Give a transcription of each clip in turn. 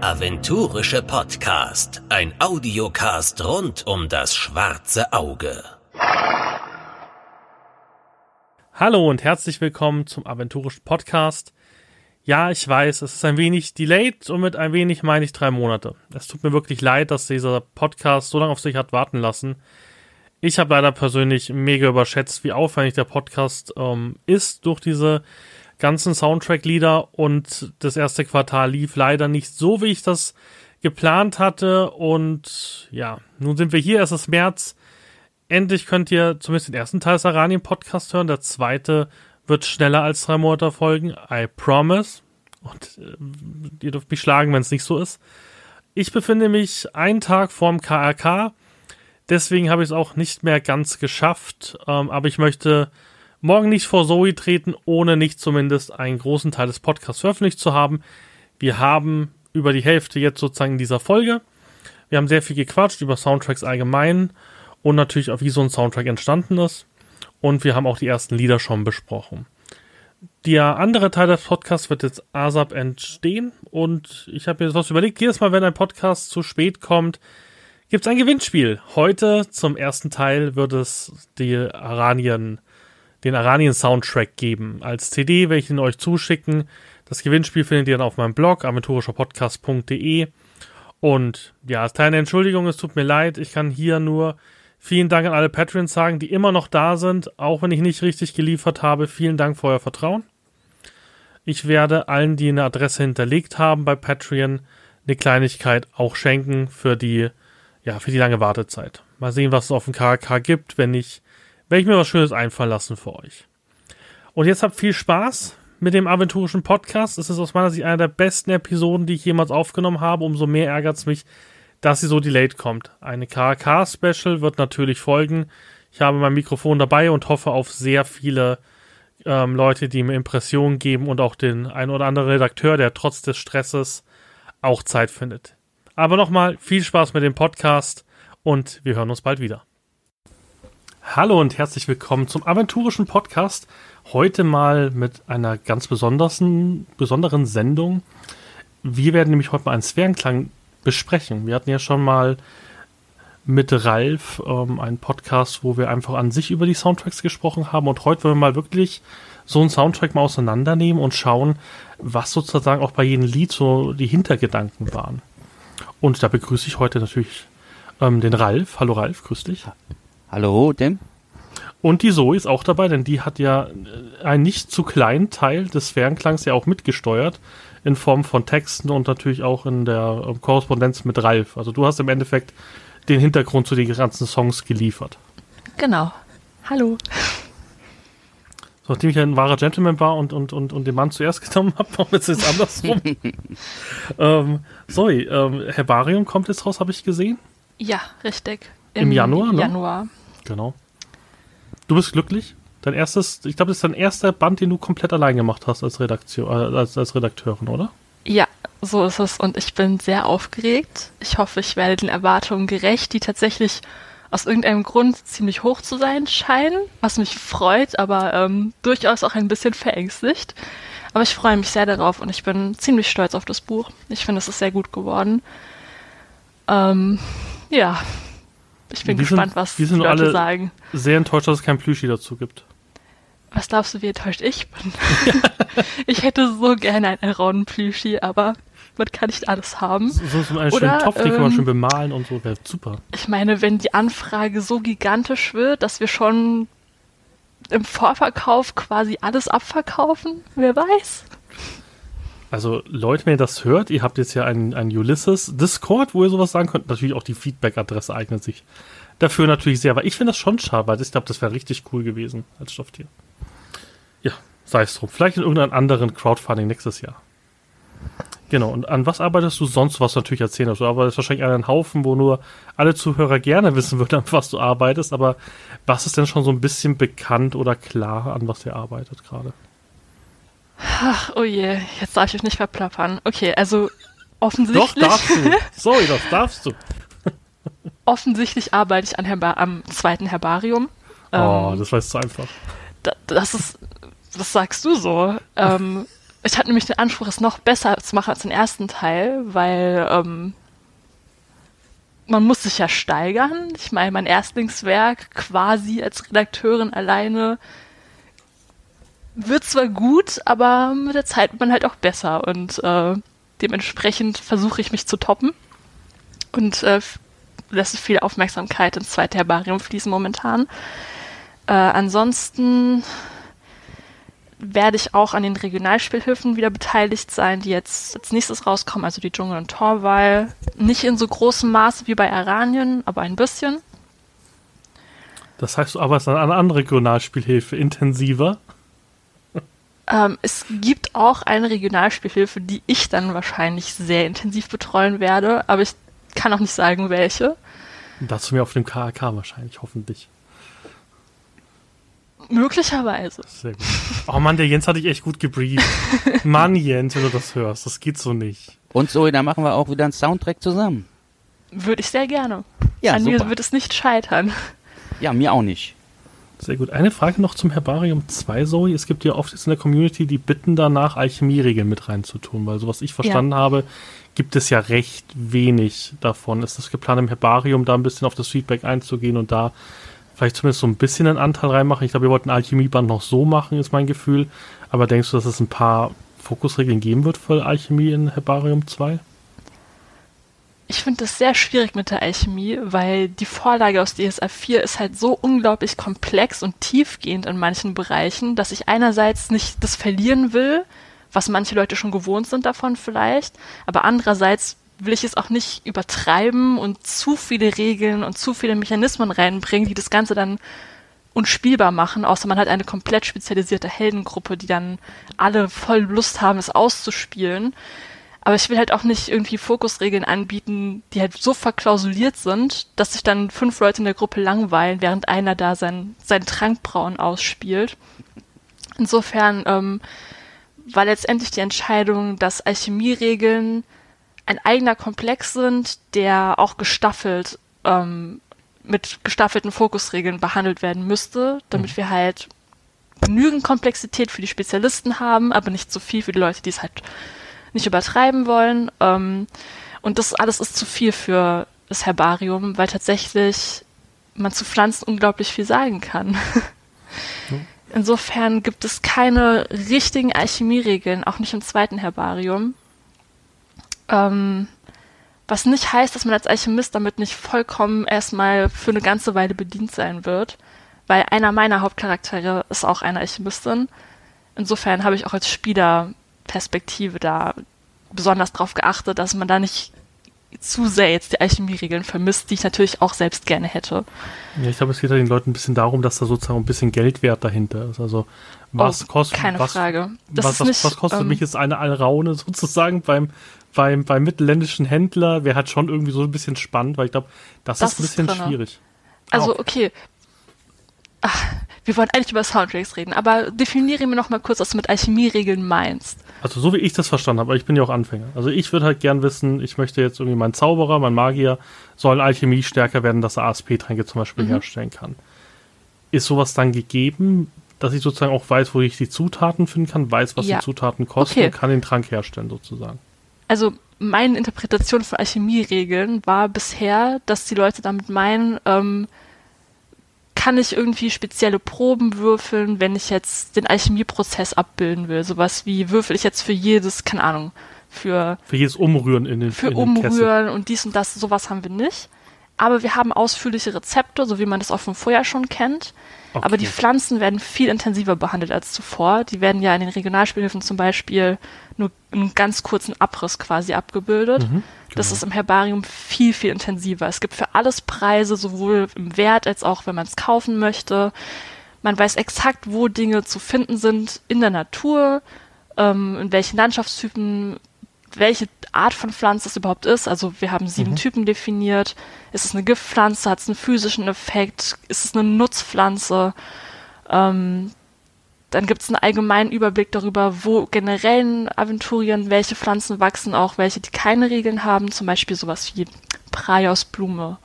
Aventurische Podcast. Ein Audiocast rund um das schwarze Auge. Hallo und herzlich willkommen zum aventurischen Podcast. Ja, ich weiß, es ist ein wenig delayed und mit ein wenig meine ich drei Monate. Es tut mir wirklich leid, dass dieser Podcast so lange auf sich hat warten lassen. Ich habe leider persönlich mega überschätzt, wie aufwendig der Podcast ähm, ist durch diese ganzen Soundtrack-Lieder und das erste Quartal lief leider nicht so, wie ich das geplant hatte. Und ja, nun sind wir hier, es ist März. Endlich könnt ihr zumindest den ersten Teil des Aranien-Podcast hören. Der zweite wird schneller als drei Monate folgen. I promise. Und äh, ihr dürft mich schlagen, wenn es nicht so ist. Ich befinde mich einen Tag vorm KRK. Deswegen habe ich es auch nicht mehr ganz geschafft. Ähm, aber ich möchte morgen nicht vor Zoe treten, ohne nicht zumindest einen großen Teil des Podcasts veröffentlicht zu haben. Wir haben über die Hälfte jetzt sozusagen in dieser Folge. Wir haben sehr viel gequatscht über Soundtracks allgemein und natürlich auch, wie so ein Soundtrack entstanden ist. Und wir haben auch die ersten Lieder schon besprochen. Der andere Teil des Podcasts wird jetzt ASAP entstehen und ich habe mir was überlegt. Jedes Mal, wenn ein Podcast zu spät kommt, gibt es ein Gewinnspiel. Heute zum ersten Teil wird es die Aranien den Aranien-Soundtrack geben. Als CD werde ich ihn euch zuschicken. Das Gewinnspiel findet ihr dann auf meinem Blog aventurischerpodcast.de. Und ja, als kleine Entschuldigung, es tut mir leid, ich kann hier nur vielen Dank an alle Patreons sagen, die immer noch da sind, auch wenn ich nicht richtig geliefert habe. Vielen Dank für euer Vertrauen. Ich werde allen, die eine Adresse hinterlegt haben bei Patreon, eine Kleinigkeit auch schenken für die, ja, für die lange Wartezeit. Mal sehen, was es auf dem KK gibt, wenn ich werde ich mir was Schönes einfallen lassen für euch. Und jetzt habt viel Spaß mit dem aventurischen Podcast. Es ist aus meiner Sicht eine der besten Episoden, die ich jemals aufgenommen habe. Umso mehr ärgert es mich, dass sie so delayed kommt. Eine KK-Special wird natürlich folgen. Ich habe mein Mikrofon dabei und hoffe auf sehr viele ähm, Leute, die mir Impressionen geben und auch den ein oder anderen Redakteur, der trotz des Stresses auch Zeit findet. Aber nochmal viel Spaß mit dem Podcast und wir hören uns bald wieder. Hallo und herzlich willkommen zum aventurischen Podcast. Heute mal mit einer ganz besonderen, besonderen Sendung. Wir werden nämlich heute mal einen Sphärenklang besprechen. Wir hatten ja schon mal mit Ralf ähm, einen Podcast, wo wir einfach an sich über die Soundtracks gesprochen haben. Und heute wollen wir mal wirklich so einen Soundtrack mal auseinandernehmen und schauen, was sozusagen auch bei jedem Lied so die Hintergedanken waren. Und da begrüße ich heute natürlich ähm, den Ralf. Hallo Ralf, grüß dich. Hallo, Dem. Und die Zoe ist auch dabei, denn die hat ja einen nicht zu kleinen Teil des Fernklangs ja auch mitgesteuert, in Form von Texten und natürlich auch in der ähm, Korrespondenz mit Ralf. Also du hast im Endeffekt den Hintergrund zu den ganzen Songs geliefert. Genau. Hallo. So, nachdem ich ein wahrer Gentleman war und, und, und, und den Mann zuerst genommen habe, warum ist es andersrum? ähm, sorry, ähm, Herbarium kommt jetzt raus, habe ich gesehen. Ja, richtig. Im, Im Januar, ne? Januar. Genau. Du bist glücklich? Dein erstes, ich glaube, das ist dein erster Band, den du komplett allein gemacht hast als, Redaktion, äh, als, als Redakteurin, oder? Ja, so ist es. Und ich bin sehr aufgeregt. Ich hoffe, ich werde den Erwartungen gerecht, die tatsächlich aus irgendeinem Grund ziemlich hoch zu sein scheinen, was mich freut, aber ähm, durchaus auch ein bisschen verängstigt. Aber ich freue mich sehr darauf und ich bin ziemlich stolz auf das Buch. Ich finde, es ist sehr gut geworden. Ähm, ja, ich bin wir gespannt, sind, was die Leute alle sagen. Sehr enttäuscht, dass es kein Plüschi dazu gibt. Was glaubst du, wie enttäuscht ich bin? ich hätte so gerne ein Aaron-Plüschi, aber man kann nicht alles haben. So, so einen schönen Topf, den ähm, kann man schön bemalen und so, wäre super. Ich meine, wenn die Anfrage so gigantisch wird, dass wir schon im Vorverkauf quasi alles abverkaufen, wer weiß. Also Leute, wenn ihr das hört, ihr habt jetzt ja einen, einen Ulysses Discord, wo ihr sowas sagen könnt. Natürlich auch die Feedback-Adresse eignet sich dafür natürlich sehr. Aber ich finde das schon schade, weil ich glaube, das wäre richtig cool gewesen als Stofftier. Ja, sei es drum. Vielleicht in irgendeinem anderen Crowdfunding nächstes Jahr. Genau, und an was arbeitest du sonst, was du natürlich erzählen hast? Du arbeitest wahrscheinlich an einem Haufen, wo nur alle Zuhörer gerne wissen würden, an was du arbeitest, aber was ist denn schon so ein bisschen bekannt oder klar, an was ihr arbeitet gerade? Ach, oh je, jetzt darf ich euch nicht verplappern. Okay, also offensichtlich. Doch, darfst du. Sorry, das darfst du. offensichtlich arbeite ich an Herba am zweiten Herbarium. Oh, ähm, das weißt du einfach. Da, das ist, das sagst du so. ähm, ich hatte nämlich den Anspruch, es noch besser zu machen als den ersten Teil, weil ähm, man muss sich ja steigern. Ich meine, mein Erstlingswerk quasi als Redakteurin alleine wird zwar gut, aber mit der Zeit wird man halt auch besser und äh, dementsprechend versuche ich mich zu toppen und äh, lässt viel Aufmerksamkeit ins zweite Herbarium fließen momentan. Äh, ansonsten werde ich auch an den Regionalspielhöfen wieder beteiligt sein, die jetzt als nächstes rauskommen, also die Dschungel und Torwall. Nicht in so großem Maße wie bei Aranien, aber ein bisschen. Das heißt, du arbeitest an einer anderen Regionalspielhilfe intensiver? Ähm, es gibt auch eine Regionalspielhilfe, die ich dann wahrscheinlich sehr intensiv betreuen werde, aber ich kann auch nicht sagen, welche. Dazu mir auf dem KAK wahrscheinlich, hoffentlich. Möglicherweise. Sehr gut. Oh Mann, der Jens hat dich echt gut gebrieft. Mann, Jens, wenn du das hörst, das geht so nicht. Und Zoe, da machen wir auch wieder einen Soundtrack zusammen. Würde ich sehr gerne. Ja, An super. mir wird es nicht scheitern. Ja, mir auch nicht. Sehr gut. Eine Frage noch zum Herbarium 2, Zoe. Es gibt ja oft jetzt in der Community, die bitten danach, Alchemieregeln mit reinzutun, weil so was ich verstanden habe, gibt es ja recht wenig davon. Ist das geplant im Herbarium, da ein bisschen auf das Feedback einzugehen und da vielleicht zumindest so ein bisschen einen Anteil reinmachen? Ich glaube, wir wollten Alchemieband noch so machen, ist mein Gefühl. Aber denkst du, dass es ein paar Fokusregeln geben wird für Alchemie in Herbarium 2? Ich finde das sehr schwierig mit der Alchemie, weil die Vorlage aus DSA 4 ist halt so unglaublich komplex und tiefgehend in manchen Bereichen, dass ich einerseits nicht das verlieren will, was manche Leute schon gewohnt sind davon vielleicht, aber andererseits will ich es auch nicht übertreiben und zu viele Regeln und zu viele Mechanismen reinbringen, die das Ganze dann unspielbar machen, außer man hat eine komplett spezialisierte Heldengruppe, die dann alle voll Lust haben, es auszuspielen. Aber ich will halt auch nicht irgendwie Fokusregeln anbieten, die halt so verklausuliert sind, dass sich dann fünf Leute in der Gruppe langweilen, während einer da sein, sein Trankbrauen ausspielt. Insofern ähm, war letztendlich die Entscheidung, dass Alchemieregeln ein eigener Komplex sind, der auch gestaffelt ähm, mit gestaffelten Fokusregeln behandelt werden müsste, damit wir halt genügend Komplexität für die Spezialisten haben, aber nicht zu viel für die Leute, die es halt nicht übertreiben wollen. Ähm, und das alles ist zu viel für das Herbarium, weil tatsächlich man zu Pflanzen unglaublich viel sagen kann. Insofern gibt es keine richtigen Alchemieregeln, auch nicht im zweiten Herbarium. Ähm, was nicht heißt, dass man als Alchemist damit nicht vollkommen erstmal für eine ganze Weile bedient sein wird, weil einer meiner Hauptcharaktere ist auch eine Alchemistin. Insofern habe ich auch als Spielerperspektive da besonders darauf geachtet, dass man da nicht zu sehr jetzt die Alchemieregeln vermisst, die ich natürlich auch selbst gerne hätte. Ja, ich glaube, es geht ja den Leuten ein bisschen darum, dass da sozusagen ein bisschen Geldwert dahinter ist. Also was Oh, kostet keine was, Frage. Das was, ist was, nicht, was kostet ähm, mich jetzt eine Alraune sozusagen beim, beim, beim mittelländischen Händler? Wäre halt schon irgendwie so ein bisschen spannend, weil ich glaube, das, Das ist ein bisschen drinne. schwierig. Also, Auch. okay. Ach, wir wollen eigentlich über Soundtracks reden, aber definiere mir noch mal kurz, was du mit Alchemieregeln meinst. Also so wie ich das verstanden habe, aber ich bin ja auch Anfänger. Also ich würde halt gern wissen, ich möchte jetzt irgendwie mein Zauberer, mein Magier soll Alchemie stärker werden, dass er ASP-Tränke zum Beispiel Mhm. herstellen kann. Ist sowas dann gegeben, dass ich sozusagen auch weiß, wo ich die Zutaten finden kann, weiß, was Ja. die Zutaten kosten Okay. und kann den Trank herstellen sozusagen. Also, meine Interpretation von Alchemieregeln war bisher, dass die Leute damit meinen, ähm, kann ich irgendwie spezielle Proben würfeln, wenn ich jetzt den Alchemieprozess abbilden will. Sowas wie würfel ich jetzt für jedes, keine Ahnung, für Für jedes Umrühren in den, für in den Kessel. Umrühren und dies und das, sowas haben wir nicht. Aber wir haben ausführliche Rezepte, so wie man das auch von vorher schon kennt. Okay. Aber die Pflanzen werden viel intensiver behandelt als zuvor. Die werden ja in den Regionalspielhilfen zum Beispiel nur einen ganz kurzen Abriss quasi abgebildet. Das genau. ist im Herbarium viel, viel intensiver. Es gibt für alles Preise, sowohl im Wert als auch, wenn man es kaufen möchte. Man weiß exakt, wo Dinge zu finden sind in der Natur, ähm, in welchen Landschaftstypen, welche Art von Pflanze es überhaupt ist. Also wir haben sieben Typen definiert. Ist es eine Giftpflanze? Hat es einen physischen Effekt? Ist es eine Nutzpflanze? Ähm, dann gibt es einen allgemeinen Überblick darüber, wo generell in Aventurien welche Pflanzen wachsen, auch welche, die keine Regeln haben. Zum Beispiel sowas wie Praiosblume,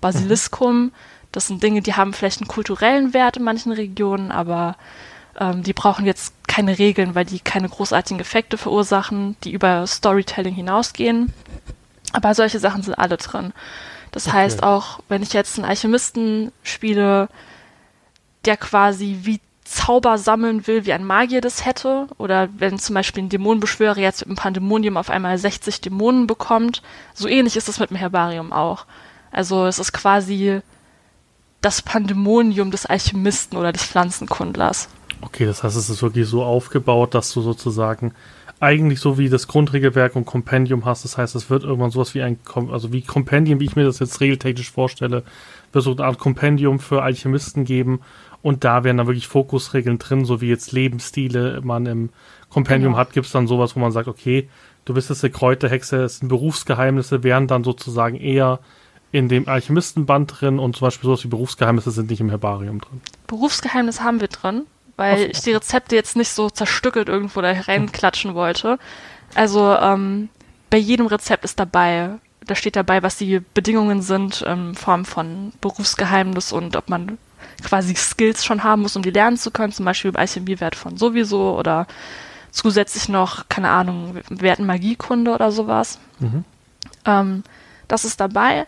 Basiliskum. Das sind Dinge, die haben vielleicht einen kulturellen Wert in manchen Regionen, aber Ähm, die brauchen jetzt keine Regeln, weil die keine großartigen Effekte verursachen, die über Storytelling hinausgehen. Aber solche Sachen sind alle drin. Das okay. heißt auch, wenn ich jetzt einen Alchemisten spiele, der quasi wie Zauber sammeln will, wie ein Magier das hätte, oder wenn zum Beispiel ein Dämonenbeschwörer jetzt mit einem Pandemonium auf einmal 60 Dämonen bekommt, so ähnlich ist es mit dem Herbarium auch. Also es ist quasi das Pandemonium des Alchemisten oder des Pflanzenkundlers. Okay, das heißt, es ist wirklich so aufgebaut, dass du sozusagen eigentlich so wie das Grundregelwerk und Kompendium hast. Das heißt, es wird irgendwann sowas wie ein, also wie Kompendium, wie ich mir das jetzt regeltechnisch vorstelle, wird so eine Art Kompendium für Alchemisten geben. Und da wären dann wirklich Fokusregeln drin, so wie jetzt Lebensstile man im Kompendium genau. hat, gibt es dann sowas, wo man sagt, okay, du bist jetzt eine Kräuterhexe, es sind Berufsgeheimnisse, wären dann sozusagen eher in dem Alchemistenband drin und zum Beispiel sowas wie Berufsgeheimnisse sind nicht im Herbarium drin. Berufsgeheimnis haben wir drin weil ich die Rezepte jetzt nicht so zerstückelt irgendwo da reinklatschen wollte. Also ähm, bei jedem Rezept ist dabei, da steht dabei, was die Bedingungen sind in Form von Berufsgeheimnis und ob man quasi Skills schon haben muss, um die lernen zu können, zum Beispiel Alchemiewert von sowieso oder zusätzlich noch, keine Ahnung, Werten Magiekunde oder sowas. Mhm. Ähm, das ist dabei,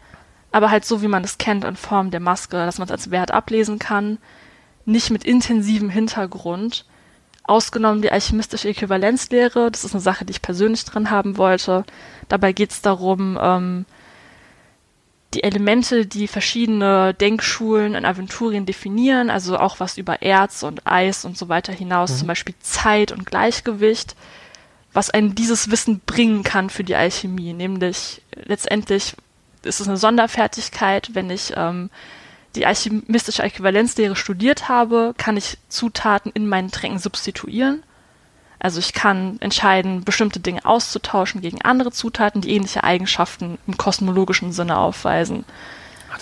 aber halt so, wie man es kennt, in Form der Maske, dass man es als Wert ablesen kann nicht mit intensivem Hintergrund. Ausgenommen die alchemistische Äquivalenzlehre, das ist eine Sache, die ich persönlich drin haben wollte. Dabei geht es darum, ähm, die Elemente, die verschiedene Denkschulen in Aventurien definieren, also auch was über Erz und Eis und so weiter hinaus, mhm. zum Beispiel Zeit und Gleichgewicht, was einen dieses Wissen bringen kann für die Alchemie. Nämlich letztendlich ist es eine Sonderfertigkeit, wenn ich ähm, die alchemistische Äquivalenzlehre studiert habe, kann ich Zutaten in meinen Tränken substituieren. Also ich kann entscheiden, bestimmte Dinge auszutauschen gegen andere Zutaten, die ähnliche Eigenschaften im kosmologischen Sinne aufweisen.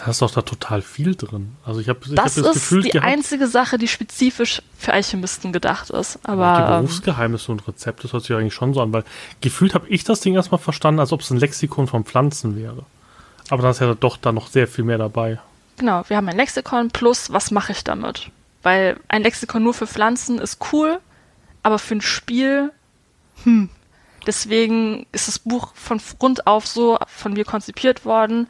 Da ist doch da total viel drin. Also ich habe das, hab das ist Gefühl die gehabt, einzige Sache, die spezifisch für Alchemisten gedacht ist. Aber die ähm, Berufsgeheimnisse und Rezepte, das hört sich eigentlich schon so an, weil gefühlt habe ich das Ding erstmal verstanden, als ob es ein Lexikon von Pflanzen wäre. Aber da ist ja doch da noch sehr viel mehr dabei. Genau, wir haben ein Lexikon plus, was mache ich damit? Weil ein Lexikon nur für Pflanzen ist cool, aber für ein Spiel, hm. Deswegen ist das Buch von Grund auf so von mir konzipiert worden,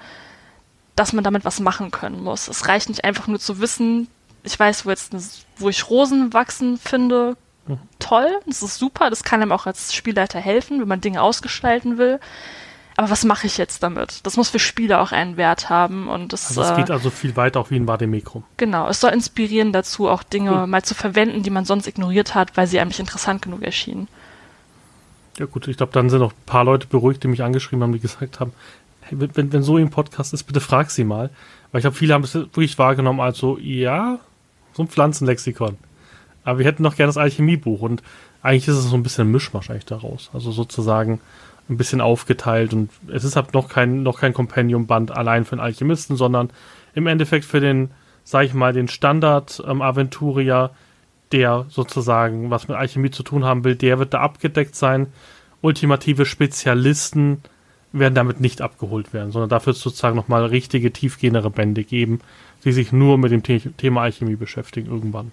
dass man damit was machen können muss. Es reicht nicht einfach nur zu wissen, ich weiß, wo jetzt, wo ich Rosen wachsen finde, mhm. toll, das ist super, das kann einem auch als Spielleiter helfen, wenn man Dinge ausgestalten will aber was mache ich jetzt damit? Das muss für Spieler auch einen Wert haben und das. Also es äh, geht also viel weiter auch wie ein Vademekrum. Genau, es soll inspirieren dazu, auch Dinge cool. mal zu verwenden, die man sonst ignoriert hat, weil sie einem nicht interessant genug erschienen. Ja gut, ich glaube, dann sind auch ein paar Leute beruhigt, die mich angeschrieben haben, die gesagt haben, hey, wenn, wenn so im Podcast ist, bitte frag sie mal. Weil ich glaube, viele haben es wirklich wahrgenommen als so, ja, so ein Pflanzenlexikon. Aber wir hätten noch gerne das Alchemiebuch und eigentlich ist es so ein bisschen ein Mischmasch eigentlich daraus. Also sozusagen ein bisschen aufgeteilt und es ist halt noch kein, noch kein Compendium-Band allein für den Alchemisten, sondern im Endeffekt für den, sag ich mal, den Standard-Aventurier, ähm, der sozusagen was mit Alchemie zu tun haben will, der wird da abgedeckt sein. Ultimative Spezialisten werden damit nicht abgeholt werden, sondern dafür sozusagen nochmal richtige, tiefgehendere Bände geben, die sich nur mit dem The Thema Alchemie beschäftigen irgendwann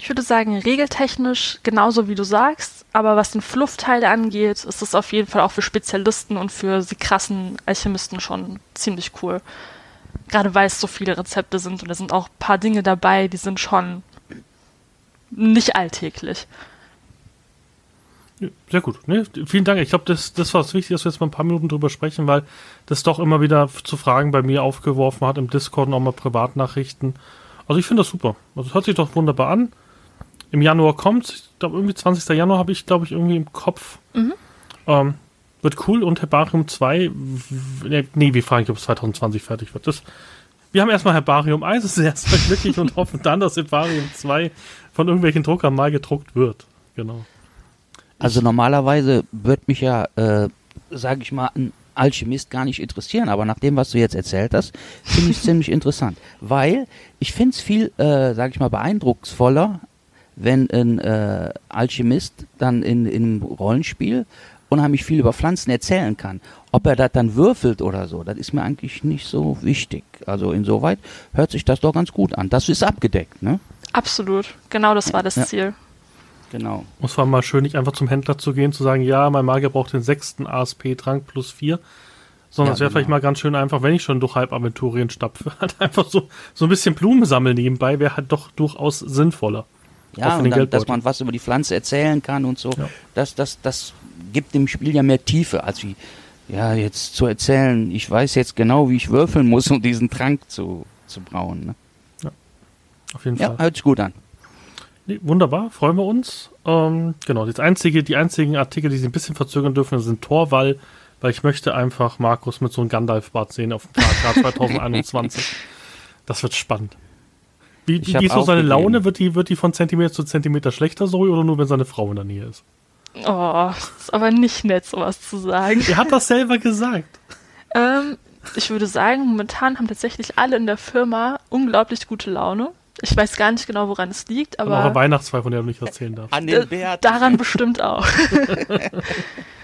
ich würde sagen, regeltechnisch genauso wie du sagst, aber was den Fluffteil angeht, ist es auf jeden Fall auch für Spezialisten und für die krassen Alchemisten schon ziemlich cool. Gerade weil es so viele Rezepte sind und da sind auch ein paar Dinge dabei, die sind schon nicht alltäglich. sehr gut. Nee, vielen Dank. Ich glaube, das, das war es wichtig, dass wir jetzt mal ein paar Minuten drüber sprechen, weil das doch immer wieder zu Fragen bei mir aufgeworfen hat im Discord und auch mal Privatnachrichten. Also ich finde das super. Also es hört sich doch wunderbar an im Januar kommt. Ich glaube, irgendwie 20. Januar habe ich, glaube ich, irgendwie im Kopf. Mhm. Ähm, wird cool und Herbarium 2, nee, wir fragen nicht, ob es 2020 fertig wird. Das, wir haben erstmal Herbarium 1, das ist erstmal glücklich und hoffen dann, dass Herbarium 2 von irgendwelchen Druckern mal gedruckt wird. Genau. Also normalerweise wird mich ja, äh, sage ich mal, ein Alchemist gar nicht interessieren, aber nach dem, was du jetzt erzählt hast, finde ich es ziemlich interessant. Weil ich finde es viel, äh, sage ich mal, beeindrucksvoller, wenn ein äh, Alchemist dann in, in einem Rollenspiel unheimlich viel über Pflanzen erzählen kann. Ob er das dann würfelt oder so, das ist mir eigentlich nicht so wichtig. Also insoweit hört sich das doch ganz gut an. Das ist abgedeckt, ne? Absolut. Genau das war das Ja. Ziel. Genau. Und es war mal schön, nicht einfach zum Händler zu gehen, zu sagen, ja, mein Magier braucht den sechsten ASP-Trank plus vier. Sondern Ja, es wäre genau. vielleicht mal ganz schön einfach, wenn ich schon durch Halbaventurien stapfe, halt einfach so, so ein bisschen Blumen sammeln nebenbei, wäre halt doch durchaus sinnvoller. Ja, und dann, dass man was über die Pflanze erzählen kann und so. Ja. Das, das, das gibt dem Spiel ja mehr Tiefe, als wie, ja, jetzt zu erzählen, ich weiß jetzt genau, wie ich würfeln muss, um diesen Trank zu, zu brauen. Ne? Auf jeden Ja, Fall. hört sich gut an. Nee, wunderbar, freuen wir uns. Ähm, genau, das einzige, die einzigen Artikel, die sie ein bisschen verzögern dürfen, sind Torwall, weil ich möchte einfach Markus mit so einem Gandalf-Bart sehen auf dem KK 2021. Das wird spannend. Wie, Ich wie ist so seine aufgegeben. Laune? Wird die, wird die von Zentimeter zu Zentimeter schlechter, Zoe, oder nur, wenn seine Frau in der Nähe ist? Oh, ist aber nicht nett, sowas zu sagen. Er hat das selber gesagt. Ähm, ich würde sagen, momentan haben tatsächlich alle in der Firma unglaublich gute Laune. Ich weiß gar nicht genau, woran es liegt, Aber eure aber Weihnachtsfeier, von der du nicht erzählen darfst. An äh, daran bestimmt auch.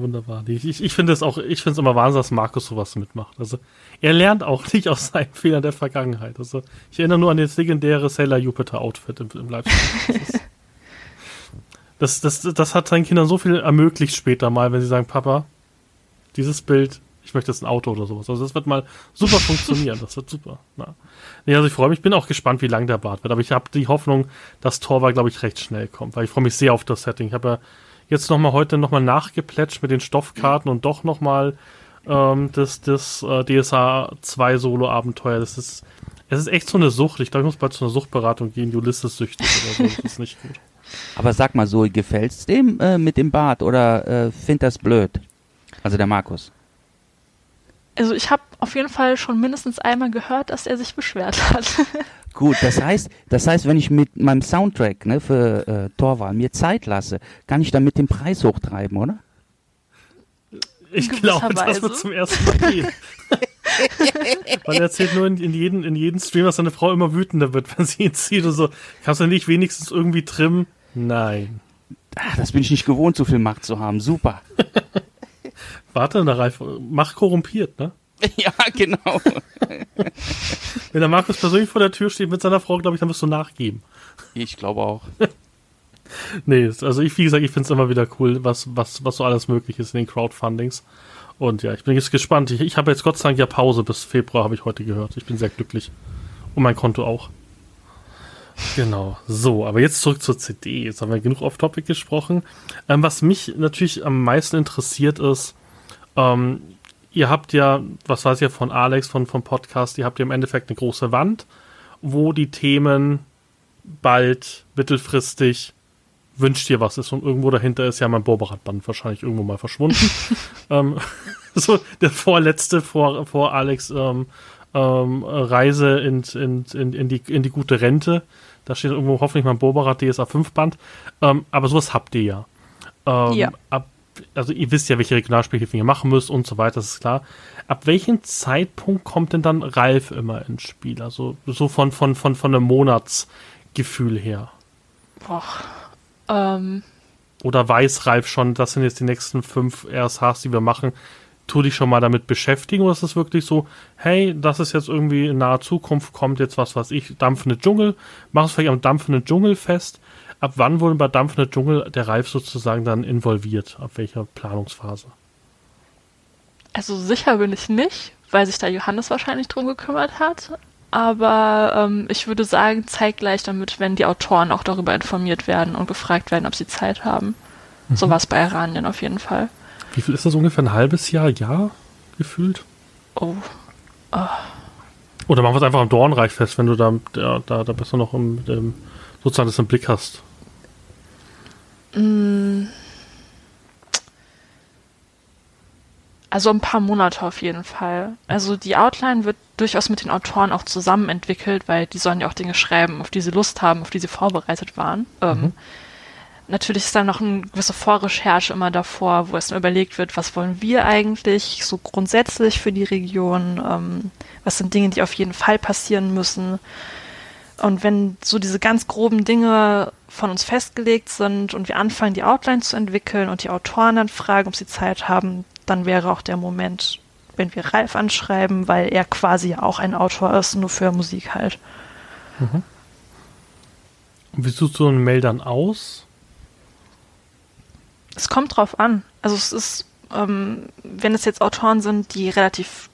Wunderbar. Ich, ich, ich finde es auch, ich finde es immer Wahnsinn, dass Markus sowas mitmacht. Also, er lernt auch nicht aus seinen Fehlern der Vergangenheit. Also, ich erinnere nur an das legendäre Sailor Jupiter Outfit im, im Livestream. Das, das, das, das hat seinen Kindern so viel ermöglicht später mal, wenn sie sagen, Papa, dieses Bild, ich möchte jetzt ein Auto oder sowas. Also, das wird mal super funktionieren. Das wird super. Na. Nee, also ich freue mich, ich bin auch gespannt, wie lang der Bart wird. Aber ich habe die Hoffnung, dass Torwall, glaube ich, recht schnell kommt, weil ich freue mich sehr auf das Setting. Ich habe ja jetzt noch mal heute noch mal nachgeplätscht mit den Stoffkarten und doch noch mal ähm, das, das äh, DSA 2 Solo-Abenteuer. Das ist, es ist echt so eine Sucht. Ich glaube, ich muss bald zu einer Suchtberatung gehen. Ulysses süchtig oder so. Das ist nicht gut. Aber sag mal so, gefällt's dem äh, mit dem Bart oder äh, findet das blöd? Also der Markus. Also ich habe auf jeden Fall schon mindestens einmal gehört, dass er sich beschwert hat. Gut, das heißt, das heißt, wenn ich mit meinem Soundtrack ne, für äh, Torwahl mir Zeit lasse, kann ich damit den Preis hochtreiben, oder? Ich glaube, das wird zum ersten Mal gehen. Weil er erzählt nur in, in, jeden, in jedem Stream, dass seine Frau immer wütender wird, wenn sie ihn zieht und so. Kannst du nicht wenigstens irgendwie trimmen? Nein. Ah, das bin ich nicht gewohnt, so viel Macht zu haben. Super. Warte, der Ralf, Macht korrumpiert, ne? ja, genau. Wenn der Markus persönlich vor der Tür steht mit seiner Frau, glaube ich, dann wirst du nachgeben. Ich glaube auch. Nee, also ich, wie gesagt, ich finde es immer wieder cool, was, was, was so alles möglich ist in den Crowdfundings. Und ja, ich bin jetzt gespannt. Ich, ich habe jetzt Gott sei Dank ja Pause bis Februar, habe ich heute gehört. Ich bin sehr glücklich. Und mein Konto auch. Genau. So, aber jetzt zurück zur CD. Jetzt haben wir genug off-topic gesprochen. Ähm, was mich natürlich am meisten interessiert ist, ähm, ihr habt ja, was weiß ich ja von Alex, von, vom Podcast, ihr habt ja im Endeffekt eine große Wand, wo die Themen bald, mittelfristig wünscht ihr was ist und irgendwo dahinter ist ja mein Bobarat-Band wahrscheinlich irgendwo mal verschwunden. ähm, so der vorletzte vor, vor Alex ähm, ähm, Reise in, in, in, in, die, in die gute Rente. Da steht irgendwo hoffentlich mein Bobarat DSA 5 Band. Ähm, aber sowas habt ihr ja. Ähm, Ja. Ab, also ihr wisst ja, welche Regionalspielhilfen ihr machen müsst und so weiter, das ist klar. Ab welchem Zeitpunkt kommt denn dann Ralf immer ins Spiel? Also so von, von, von, von einem Monatsgefühl her. Boah. Ähm, Oder weiß Ralf schon, das sind jetzt die nächsten fünf RSHs, die wir machen? Tu dich schon mal damit beschäftigen oder ist es wirklich so, hey, das ist jetzt irgendwie in naher Zukunft, kommt jetzt was, was ich, dampfende Dschungel, mach es vielleicht am dampfenden Dschungel fest. Ab wann wurde bei dampfender Dschungel der Ralf sozusagen dann involviert? Ab welcher Planungsphase? also sicher bin ich nicht, weil sich da Johannes wahrscheinlich drum gekümmert hat. Aber ähm, ich würde sagen, zeitgleich damit, wenn die Autoren auch darüber informiert werden und gefragt werden, ob sie Zeit haben. So war es bei Iranien auf jeden Fall. Wie viel ist das ungefähr? Ein halbes Jahr, Jahr gefühlt? Oh, Oder machen wir es einfach am Dornreich fest, wenn du da, da, da, da besser noch im, im, sozusagen das im Blick hast. Also ein paar Monate auf jeden Fall. Also die Outline wird durchaus mit den Autoren auch zusammen entwickelt, weil die sollen ja auch Dinge schreiben, auf die sie Lust haben, auf die sie vorbereitet waren. Ähm, natürlich ist dann noch eine gewisse Vorrecherche immer davor, wo es überlegt wird, was wollen wir eigentlich so grundsätzlich für die Region, ähm, was sind Dinge, die auf jeden Fall passieren müssen. Und wenn so diese ganz groben Dinge von uns festgelegt sind und wir anfangen, die Outline zu entwickeln und die Autoren dann fragen, ob sie Zeit haben, dann wäre auch der Moment, wenn wir Ralf anschreiben, weil er quasi ja auch ein Autor ist, nur für Musik halt. Mhm. Wie suchst du eine Mail dann aus? Es kommt drauf an. Also es ist, ähm, wenn es jetzt Autoren sind, die relativ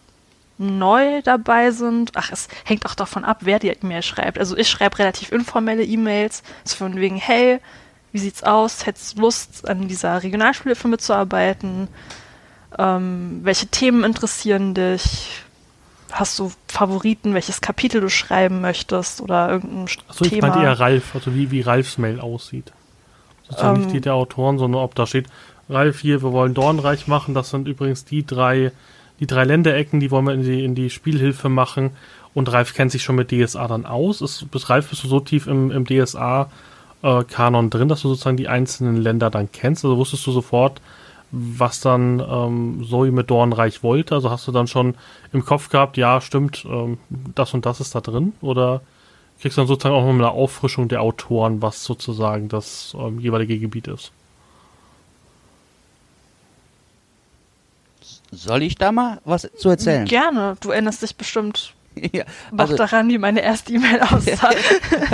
neu dabei sind, ach, es hängt auch davon ab, wer die E-Mail schreibt. Also ich schreibe relativ informelle E-Mails, so von wegen, hey, wie sieht's aus? Hättest du Lust, an dieser Regionalspielhilfe mitzuarbeiten? Ähm, welche Themen interessieren dich? Hast du Favoriten, welches Kapitel du schreiben möchtest oder irgendein Achso, ich Thema? meinte eher Ralf, also wie, wie Ralfs Mail aussieht. Sozusagen Ähm. nicht die der Autoren, sondern ob da steht, Ralf hier, wir wollen Dornreich machen, das sind übrigens die drei, die drei Länderecken, die wollen wir in die, in die Spielhilfe machen. Und Ralf kennt sich schon mit DSA dann aus. Ist, bis Ralf bist du so tief im, im DSA-Kanon drin, dass du sozusagen die einzelnen Länder dann kennst. Also wusstest du sofort, was dann ähm, Zoe mit Dornreich wollte. Also hast du dann schon im Kopf gehabt, ja, stimmt, ähm, das und das ist da drin? Oder kriegst du dann sozusagen auch nochmal eine Auffrischung der Autoren, was sozusagen das ähm, jeweilige Gebiet ist? Soll ich da mal was zu erzählen? Gerne, du erinnerst dich bestimmt Ja, also, daran, wie meine erste E-Mail aussah.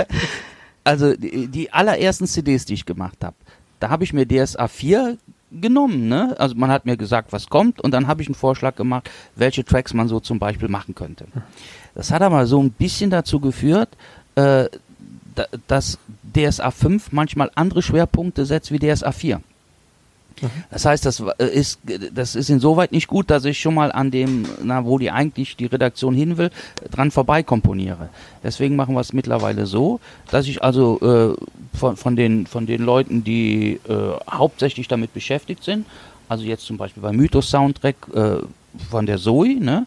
also die, die allerersten CDs, die ich gemacht habe, da habe ich mir DSA 4 genommen, ne? Also man hat mir gesagt, was kommt und dann habe ich einen Vorschlag gemacht, welche Tracks man so zum Beispiel machen könnte. Das hat aber so ein bisschen dazu geführt, äh, da, dass DSA 5 manchmal andere Schwerpunkte setzt wie DSA 4. Das heißt, das äh, ist, das ist insoweit nicht gut, dass ich schon mal an dem, na, wo die eigentlich die Redaktion hin will, dran vorbei komponiere. Deswegen machen wir es mittlerweile so, dass ich also äh, von, von, den, von den Leuten, die äh, hauptsächlich damit beschäftigt sind, also jetzt zum Beispiel beim Mythos Soundtrack äh, von der Zoe, ne,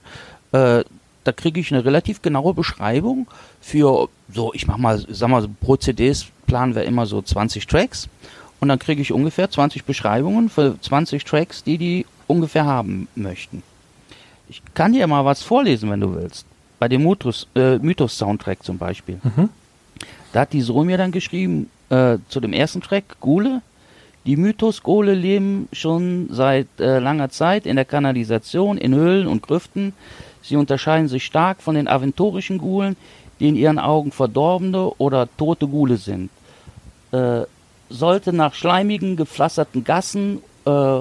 äh, da kriege ich eine relativ genaue Beschreibung für so, ich mach mal, sag mal, pro CDs planen wir immer so 20 Tracks und dann kriege ich ungefähr 20 Beschreibungen für 20 Tracks, die die ungefähr haben möchten. Ich kann dir mal was vorlesen, wenn du willst. Bei dem Mythos, äh, Mythos Soundtrack zum Beispiel. Mhm. Da hat die Zoe mir dann geschrieben, äh, zu dem ersten Track, Gule, die Mythos-Gole leben schon seit äh, langer Zeit in der Kanalisation, in Höhlen und Grüften. Sie unterscheiden sich stark von den aventurischen Gulen, die in ihren Augen verdorbene oder tote Gule sind. Äh, sollte nach schleimigen, gepflasterten Gassen, äh,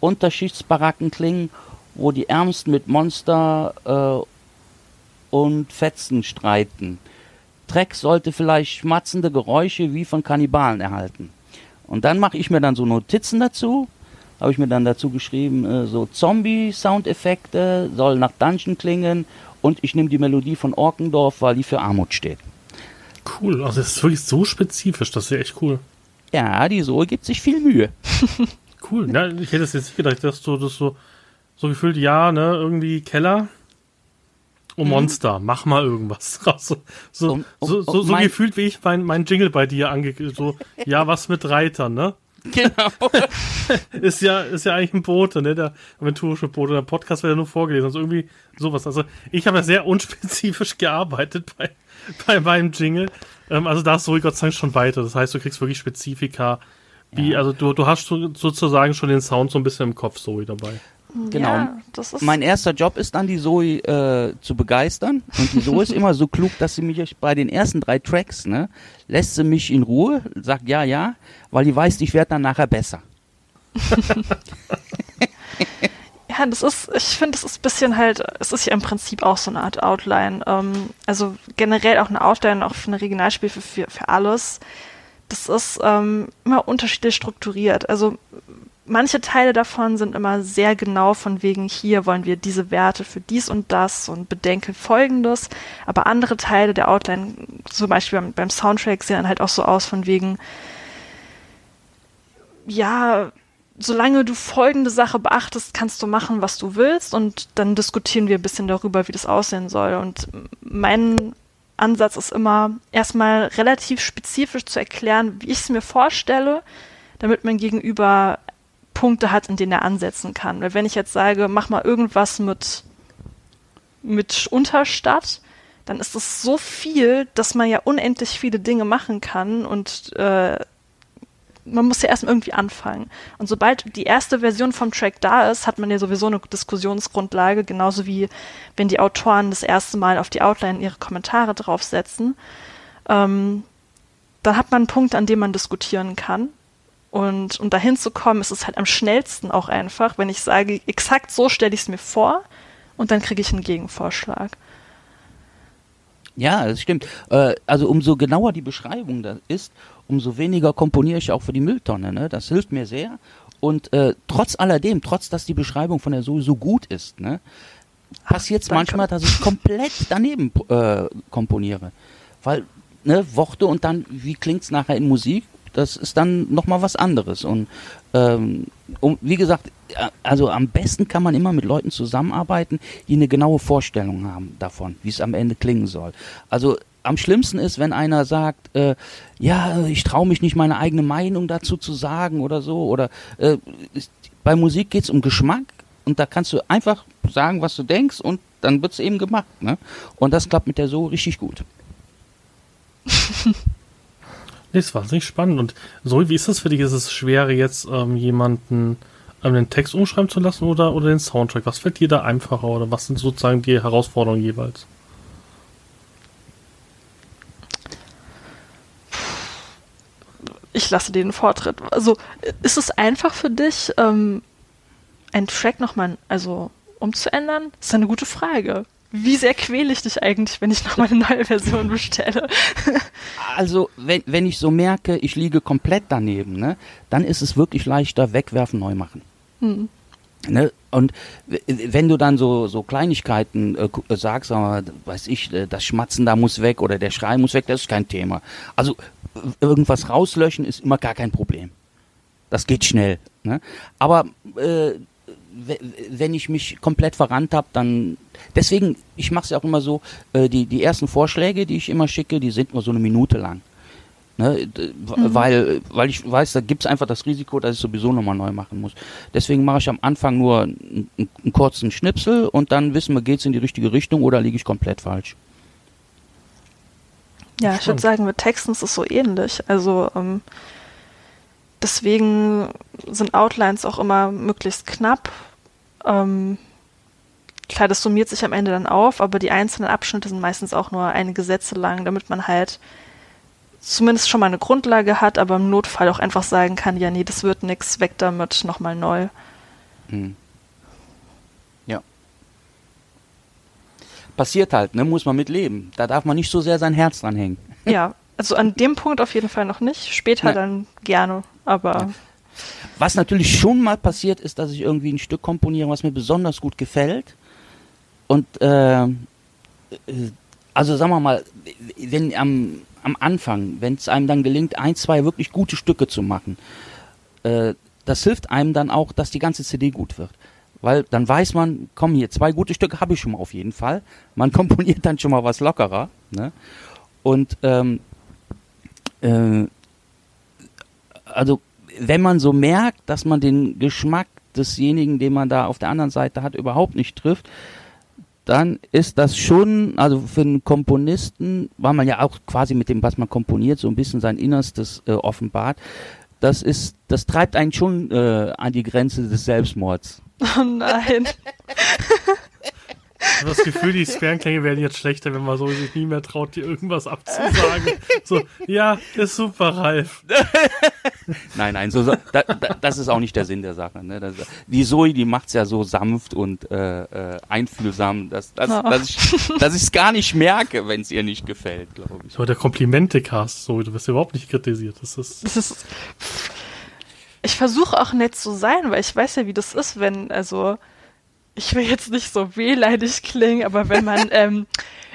Unterschichtsbaracken klingen, wo die Ärmsten mit Monster äh, und Fetzen streiten. Dreck sollte vielleicht schmatzende Geräusche wie von Kannibalen erhalten. Und dann mache ich mir dann so Notizen dazu. Habe ich mir dann dazu geschrieben, äh, so Zombie-Soundeffekte, soll nach Dungeon klingen und ich nehme die Melodie von Orkendorf, weil die für Armut steht. Cool, also das ist wirklich so spezifisch, das ist ja echt cool. Ja, die Zoe gibt sich viel Mühe. Cool, ja, ich hätte es jetzt nicht gedacht, dass du das so, so gefühlt, ja, ne, irgendwie Keller. Oh Monster, mach mal irgendwas draus. So, so, Um- um- so, so, so gefühlt, wie ich mein, mein Jingle bei dir ange... So, ja, was mit Reitern, ne? Genau. Ist ja, ist ja eigentlich ein Bote, ne? Der aventurische Bote. Der Podcast wird ja nur vorgelesen. Also irgendwie sowas. Also ich habe ja sehr unspezifisch gearbeitet bei, bei meinem Jingle. Ähm, also da ist so Gott sei Dank schon weiter. Das heißt, du kriegst wirklich Spezifika. Wie, also du, du hast so, sozusagen schon den Sound so ein bisschen im Kopf so dabei. Genau. Ja, Mein erster Job ist dann, die Zoe äh, zu begeistern. Und die Zoe ist immer so klug, dass sie mich bei den ersten drei Tracks, ne, lässt sie mich in Ruhe, sagt ja, ja, weil die weiß, ich werde dann nachher besser. Ja, das ist, ich finde, das ist ein bisschen halt, es ist ja im Prinzip auch so eine Art Outline. Ähm, also generell auch eine Outline, auch für eine Regionalspiel für, für, für alles. Das ist ähm, immer unterschiedlich strukturiert. Also manche Teile davon sind immer sehr genau von wegen, hier wollen wir diese Werte für dies und das und bedenke folgendes. Aber andere Teile der Outline, zum Beispiel beim, beim Soundtrack, sehen dann halt auch so aus von wegen, ja, solange du folgende Sache beachtest, kannst du machen, was du willst und dann diskutieren wir ein bisschen darüber, wie das aussehen soll. Und mein Ansatz ist immer, erstmal relativ spezifisch zu erklären, wie ich es mir vorstelle, damit mein Gegenüber Punkte hat, in denen er ansetzen kann. Weil wenn ich jetzt sage, mach mal irgendwas mit, mit Unterstadt, dann ist es so viel, dass man ja unendlich viele Dinge machen kann und äh, man muss ja erstmal irgendwie anfangen. Und sobald die erste Version vom Track da ist, hat man ja sowieso eine Diskussionsgrundlage, genauso wie wenn die Autoren das erste Mal auf die Outline ihre Kommentare draufsetzen. ähm, dann hat man einen Punkt, an dem man diskutieren kann. Und um dahin zu kommen, ist es halt am schnellsten auch einfach, wenn ich sage, exakt so stelle ich es mir vor und dann kriege ich einen Gegenvorschlag. Ja, das stimmt. Äh, also umso genauer die Beschreibung da ist, umso weniger komponiere ich auch für die Mülltonne. Ne? Das hilft mir sehr. Und äh, trotz alledem, trotz dass die Beschreibung von der Zoe so gut ist, ne, passiert es manchmal, dass ich komplett daneben äh, komponiere. Weil ne, Worte und dann, wie klingt es nachher in Musik? Das ist dann nochmal was anderes. Und ähm, um, wie gesagt, also am besten kann man immer mit Leuten zusammenarbeiten, die eine genaue Vorstellung haben davon, wie es am Ende klingen soll. Also am schlimmsten ist, wenn einer sagt, äh, ja, ich traue mich nicht, meine eigene Meinung dazu zu sagen oder so. Oder äh, bei Musik geht es um Geschmack und da kannst du einfach sagen, was du denkst und dann wird es eben gemacht. Ne? Und das klappt mit der so richtig gut. Es war wahnsinnig spannend. Und so, wie ist das für dich? Ist es schwer, jetzt ähm, jemanden ähm, den Text umschreiben zu lassen oder, oder den Soundtrack? Was fällt dir da einfacher oder was sind sozusagen die Herausforderungen jeweils? Ich lasse den Vortritt. Also, ist es einfach für dich, ähm, einen Track nochmal also, umzuändern? Das ist eine gute Frage wie sehr quäle ich dich eigentlich, wenn ich nochmal eine neue Version bestelle? also, wenn, wenn ich so merke, ich liege komplett daneben, ne, dann ist es wirklich leichter, wegwerfen, neu machen. Hm. Ne? Und wenn du dann so, so Kleinigkeiten äh, äh sagst, aber, weiß ich, äh, das Schmatzen da muss weg oder der Schrei muss weg, das ist kein Thema. Also irgendwas rauslöschen ist immer gar kein Problem. Das geht schnell. Ne? Aber äh, wenn ich mich komplett verrannt habe, dann deswegen, ich mache es ja auch immer so, äh, die, die ersten Vorschläge, die ich immer schicke, die sind nur so eine Minute lang. Ne, mhm. weil, weil ich weiß, da gibt es einfach das Risiko, dass ich sowieso nochmal neu machen muss. Deswegen mache ich am Anfang nur einen, einen kurzen Schnipsel und dann wissen wir, geht es in die richtige Richtung oder liege ich komplett falsch. Ja, ich würde sagen, mit Texten ist es so ähnlich. Also ähm, deswegen sind Outlines auch immer möglichst knapp ähm, klar, das summiert sich am Ende dann auf, aber die einzelnen Abschnitte sind meistens auch nur einige Sätze lang, damit man halt zumindest schon mal eine Grundlage hat, aber im Notfall auch einfach sagen kann, ja, nee, das wird nichts, weg damit, nochmal neu. Hm. Ja. Passiert halt, ne, muss man mitleben. Da darf man nicht so sehr sein Herz dran hängen. Ja, also an dem Punkt auf jeden Fall noch nicht, später ja. dann gerne, aber... Ja. Was natürlich schon mal passiert ist, dass ich irgendwie ein Stück komponiere, was mir besonders gut gefällt. Und äh, also sagen wir mal, wenn am, am Anfang, wenn es einem dann gelingt, ein, zwei wirklich gute Stücke zu machen, äh, das hilft einem dann auch, dass die ganze CD gut wird. Weil dann weiß man, komm hier, zwei gute Stücke habe ich schon mal auf jeden Fall. Man komponiert dann schon mal was lockerer. Ne? Und ähm, äh, also wenn man so merkt, dass man den Geschmack desjenigen, den man da auf der anderen Seite hat, überhaupt nicht trifft, dann ist das schon, also für einen Komponisten, weil man ja auch quasi mit dem, was man komponiert, so ein bisschen sein Innerstes äh, offenbart, das ist, das treibt einen schon äh, an die Grenze des Selbstmords. Oh nein. Ich habe das Gefühl, die Sphärenklänge werden jetzt schlechter, wenn man so sich nie mehr traut, dir irgendwas abzusagen. So, ja, ist super, Ralf. nein, nein, so, da, da, das ist auch nicht der Sinn der Sache. Ne? Das, die Zoe, die macht's ja so sanft und äh, äh, einfühlsam, dass, dass, oh. dass ich dass ich's gar nicht merke, wenn es ihr nicht gefällt, glaube ich. So der Komplimente-Cast, so, du wirst überhaupt nicht kritisiert. Das ist, das ist ich versuche auch nett zu sein, weil ich weiß ja, wie das ist, wenn, also ich will jetzt nicht so wehleidig klingen, aber wenn man ähm,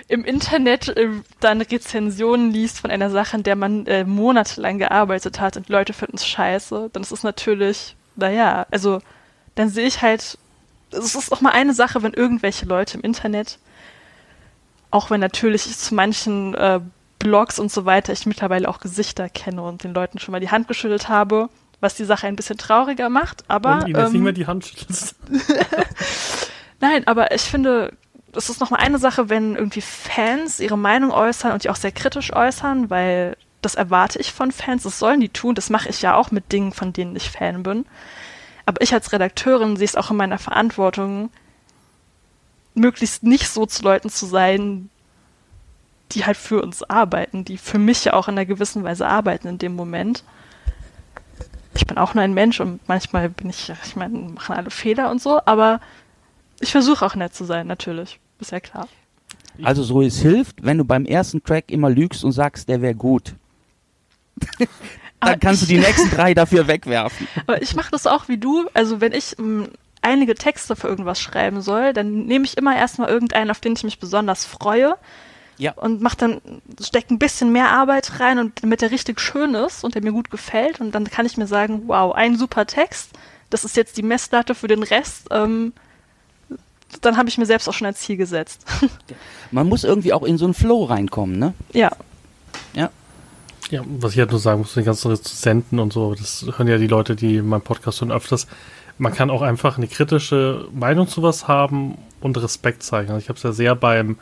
im Internet äh, dann Rezensionen liest von einer Sache, in der man äh, monatelang gearbeitet hat und Leute finden es scheiße, dann ist es natürlich, naja, also dann sehe ich halt, es ist auch mal eine Sache, wenn irgendwelche Leute im Internet, auch wenn natürlich ich zu manchen äh, Blogs und so weiter ich mittlerweile auch Gesichter kenne und den Leuten schon mal die Hand geschüttelt habe, was die Sache ein bisschen trauriger macht, aber. Und Ihnen ähm, nicht mehr die Hand schüttelst. Nein, aber ich finde, es ist nochmal eine Sache, wenn irgendwie Fans ihre Meinung äußern und die auch sehr kritisch äußern, weil das erwarte ich von Fans, das sollen die tun, das mache ich ja auch mit Dingen, von denen ich Fan bin. Aber ich als Redakteurin sehe es auch in meiner Verantwortung, möglichst nicht so zu Leuten zu sein, die halt für uns arbeiten, die für mich ja auch in einer gewissen Weise arbeiten in dem Moment. Ich bin auch nur ein Mensch und manchmal bin ich, ich meine, machen alle Fehler und so, aber ich versuche auch nett zu sein, natürlich. Ist ja klar. Also so es hilft, wenn du beim ersten Track immer lügst und sagst, der wäre gut. Dann kannst du die nächsten drei dafür wegwerfen. Aber ich mache das auch wie du. Also wenn ich m, einige Texte für irgendwas schreiben soll, dann nehme ich immer erstmal irgendeinen, auf den ich mich besonders freue. Ja. Und mach dann, steck ein bisschen mehr Arbeit rein und damit der richtig schön ist und der mir gut gefällt. Und dann kann ich mir sagen, wow, ein super Text, das ist jetzt die Messlatte für den Rest. Ähm, dann habe ich mir selbst auch schon ein Ziel gesetzt. Man muss irgendwie auch in so einen Flow reinkommen, ne? ja. Ja. Ja, was ich halt nur sagen muss, den ganzen Rezensenten und so, das hören ja die Leute, die meinen Podcast hören, öfters. Man kann auch einfach eine kritische Meinung zu was haben und Respekt zeigen. Also ich habe es ja sehr beim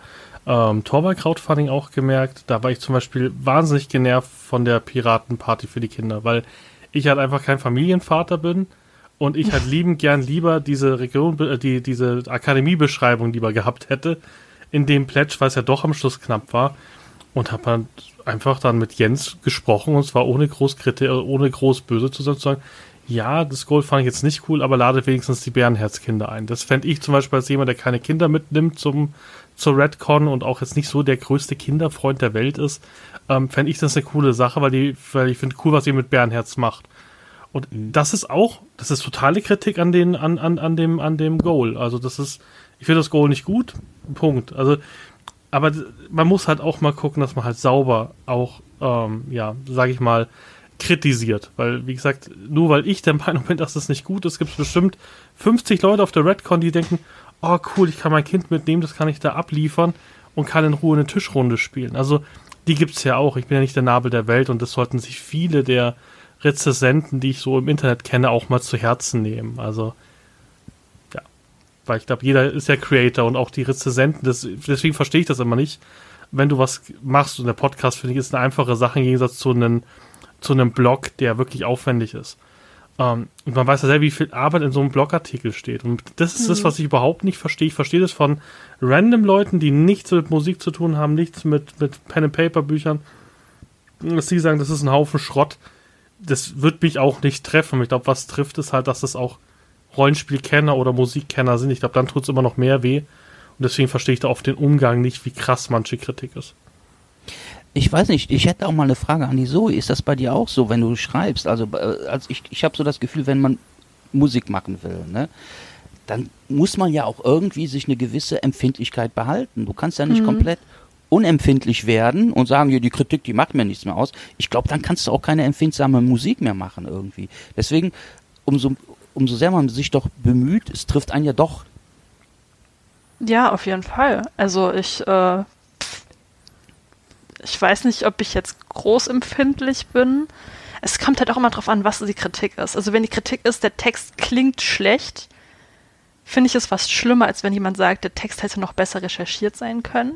ähm, Torwall-Crowdfunding auch gemerkt. Da war ich zum Beispiel wahnsinnig genervt von der Piratenparty für die Kinder, weil ich halt einfach kein Familienvater bin und ich halt lieben gern lieber diese Region, äh, die, diese Akademiebeschreibung lieber gehabt hätte, in dem Pledge, weil es ja doch am Schluss knapp war. Und habe halt einfach dann mit Jens gesprochen und zwar ohne groß Kritik, ohne groß böse zu sein, zu sagen, ja, das Gold fand ich jetzt nicht cool, aber lade wenigstens die Bärenherzkinder ein. Das fände ich zum Beispiel als jemand, der keine Kinder mitnimmt zum, zur Redcon und auch jetzt nicht so der größte Kinderfreund der Welt ist, ähm, fände ich das eine coole Sache, weil, die, weil ich finde cool, was ihr mit Bärenherz macht. Und das ist auch, das ist totale Kritik an den, an, an, an dem, an dem Goal. Also das ist, ich finde das Goal nicht gut. Punkt. Also, aber man muss halt auch mal gucken, dass man halt sauber auch, ähm, ja, sage ich mal, kritisiert. Weil, wie gesagt, nur weil ich der Meinung bin, dass das nicht gut ist, gibt es bestimmt 50 Leute auf der Redcon, die denken, oh cool, ich kann mein Kind mitnehmen, das kann ich da abliefern und kann in Ruhe eine Tischrunde spielen. Also, die gibt's ja auch. Ich bin ja nicht der Nabel der Welt und das sollten sich viele der Rezensenten, die ich so im Internet kenne, auch mal zu Herzen nehmen. Also, ja. Weil ich glaube, jeder ist ja Creator und auch die Rezensenten, das, deswegen verstehe ich das immer nicht. Wenn du was machst und der Podcast, finde ich, ist eine einfache Sache im Gegensatz zu einem, zu einem Blog, der wirklich aufwendig ist. Ähm, und man weiß ja selber, wie viel Arbeit in so einem Blogartikel steht. Und das ist das, was ich überhaupt nicht verstehe. Ich verstehe das von random Leuten, die nichts mit Musik zu tun haben, nichts mit, mit Pen-and-Paper-Büchern, dass die sagen, das ist ein Haufen Schrott das wird mich auch nicht treffen. Ich glaube, was trifft ist halt, dass das auch Rollenspielkenner oder Musikkenner sind. Ich glaube, dann tut es immer noch mehr weh. Und deswegen verstehe ich da oft den Umgang nicht, wie krass manche Kritik ist. Ich weiß nicht, ich hätte auch mal eine Frage an die Zoe. Ist das bei dir auch so, wenn du schreibst? Also, äh, als ich, ich habe so das Gefühl, wenn man Musik machen will, ne, dann muss man ja auch irgendwie sich eine gewisse Empfindlichkeit behalten. Du kannst ja nicht komplett unempfindlich werden und sagen, ja, die Kritik, die macht mir nichts mehr aus. Ich glaube, dann kannst du auch keine empfindsame Musik mehr machen irgendwie. Deswegen, umso, umso sehr man sich doch bemüht, es trifft einen ja doch. Ja, auf jeden Fall. Also ich, äh, ich weiß nicht, ob ich jetzt großempfindlich bin. Es kommt halt auch immer drauf an, was die Kritik ist. Also wenn die Kritik ist, der Text klingt schlecht, finde ich es fast schlimmer, als wenn jemand sagt, der Text hätte noch besser recherchiert sein können.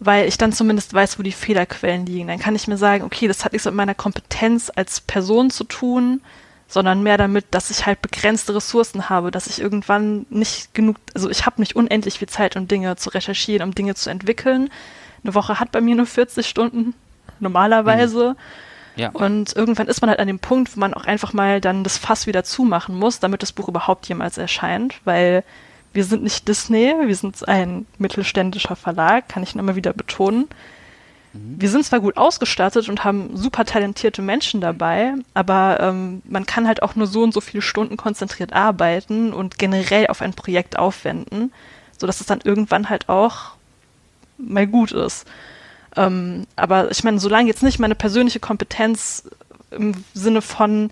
Weil ich dann zumindest weiß, wo die Fehlerquellen liegen. Dann kann ich mir sagen, okay, das hat nichts mit meiner Kompetenz als Person zu tun, sondern mehr damit, dass ich halt begrenzte Ressourcen habe, dass ich irgendwann nicht genug, also ich habe nicht unendlich viel Zeit, um Dinge zu recherchieren, um Dinge zu entwickeln. Eine Woche hat bei mir nur 40 Stunden normalerweise. Ja. Und irgendwann ist man halt an dem Punkt, wo man auch einfach mal dann das Fass wieder zumachen muss, damit das Buch überhaupt jemals erscheint, weil wir sind nicht Disney, wir sind ein mittelständischer Verlag, kann ich immer wieder betonen. Wir sind zwar gut ausgestattet und haben super talentierte Menschen dabei, aber ähm, man kann halt auch nur so und so viele Stunden konzentriert arbeiten und generell auf ein Projekt aufwenden, sodass es dann irgendwann halt auch mal gut ist. Ähm, aber ich meine, solange jetzt nicht meine persönliche Kompetenz im Sinne von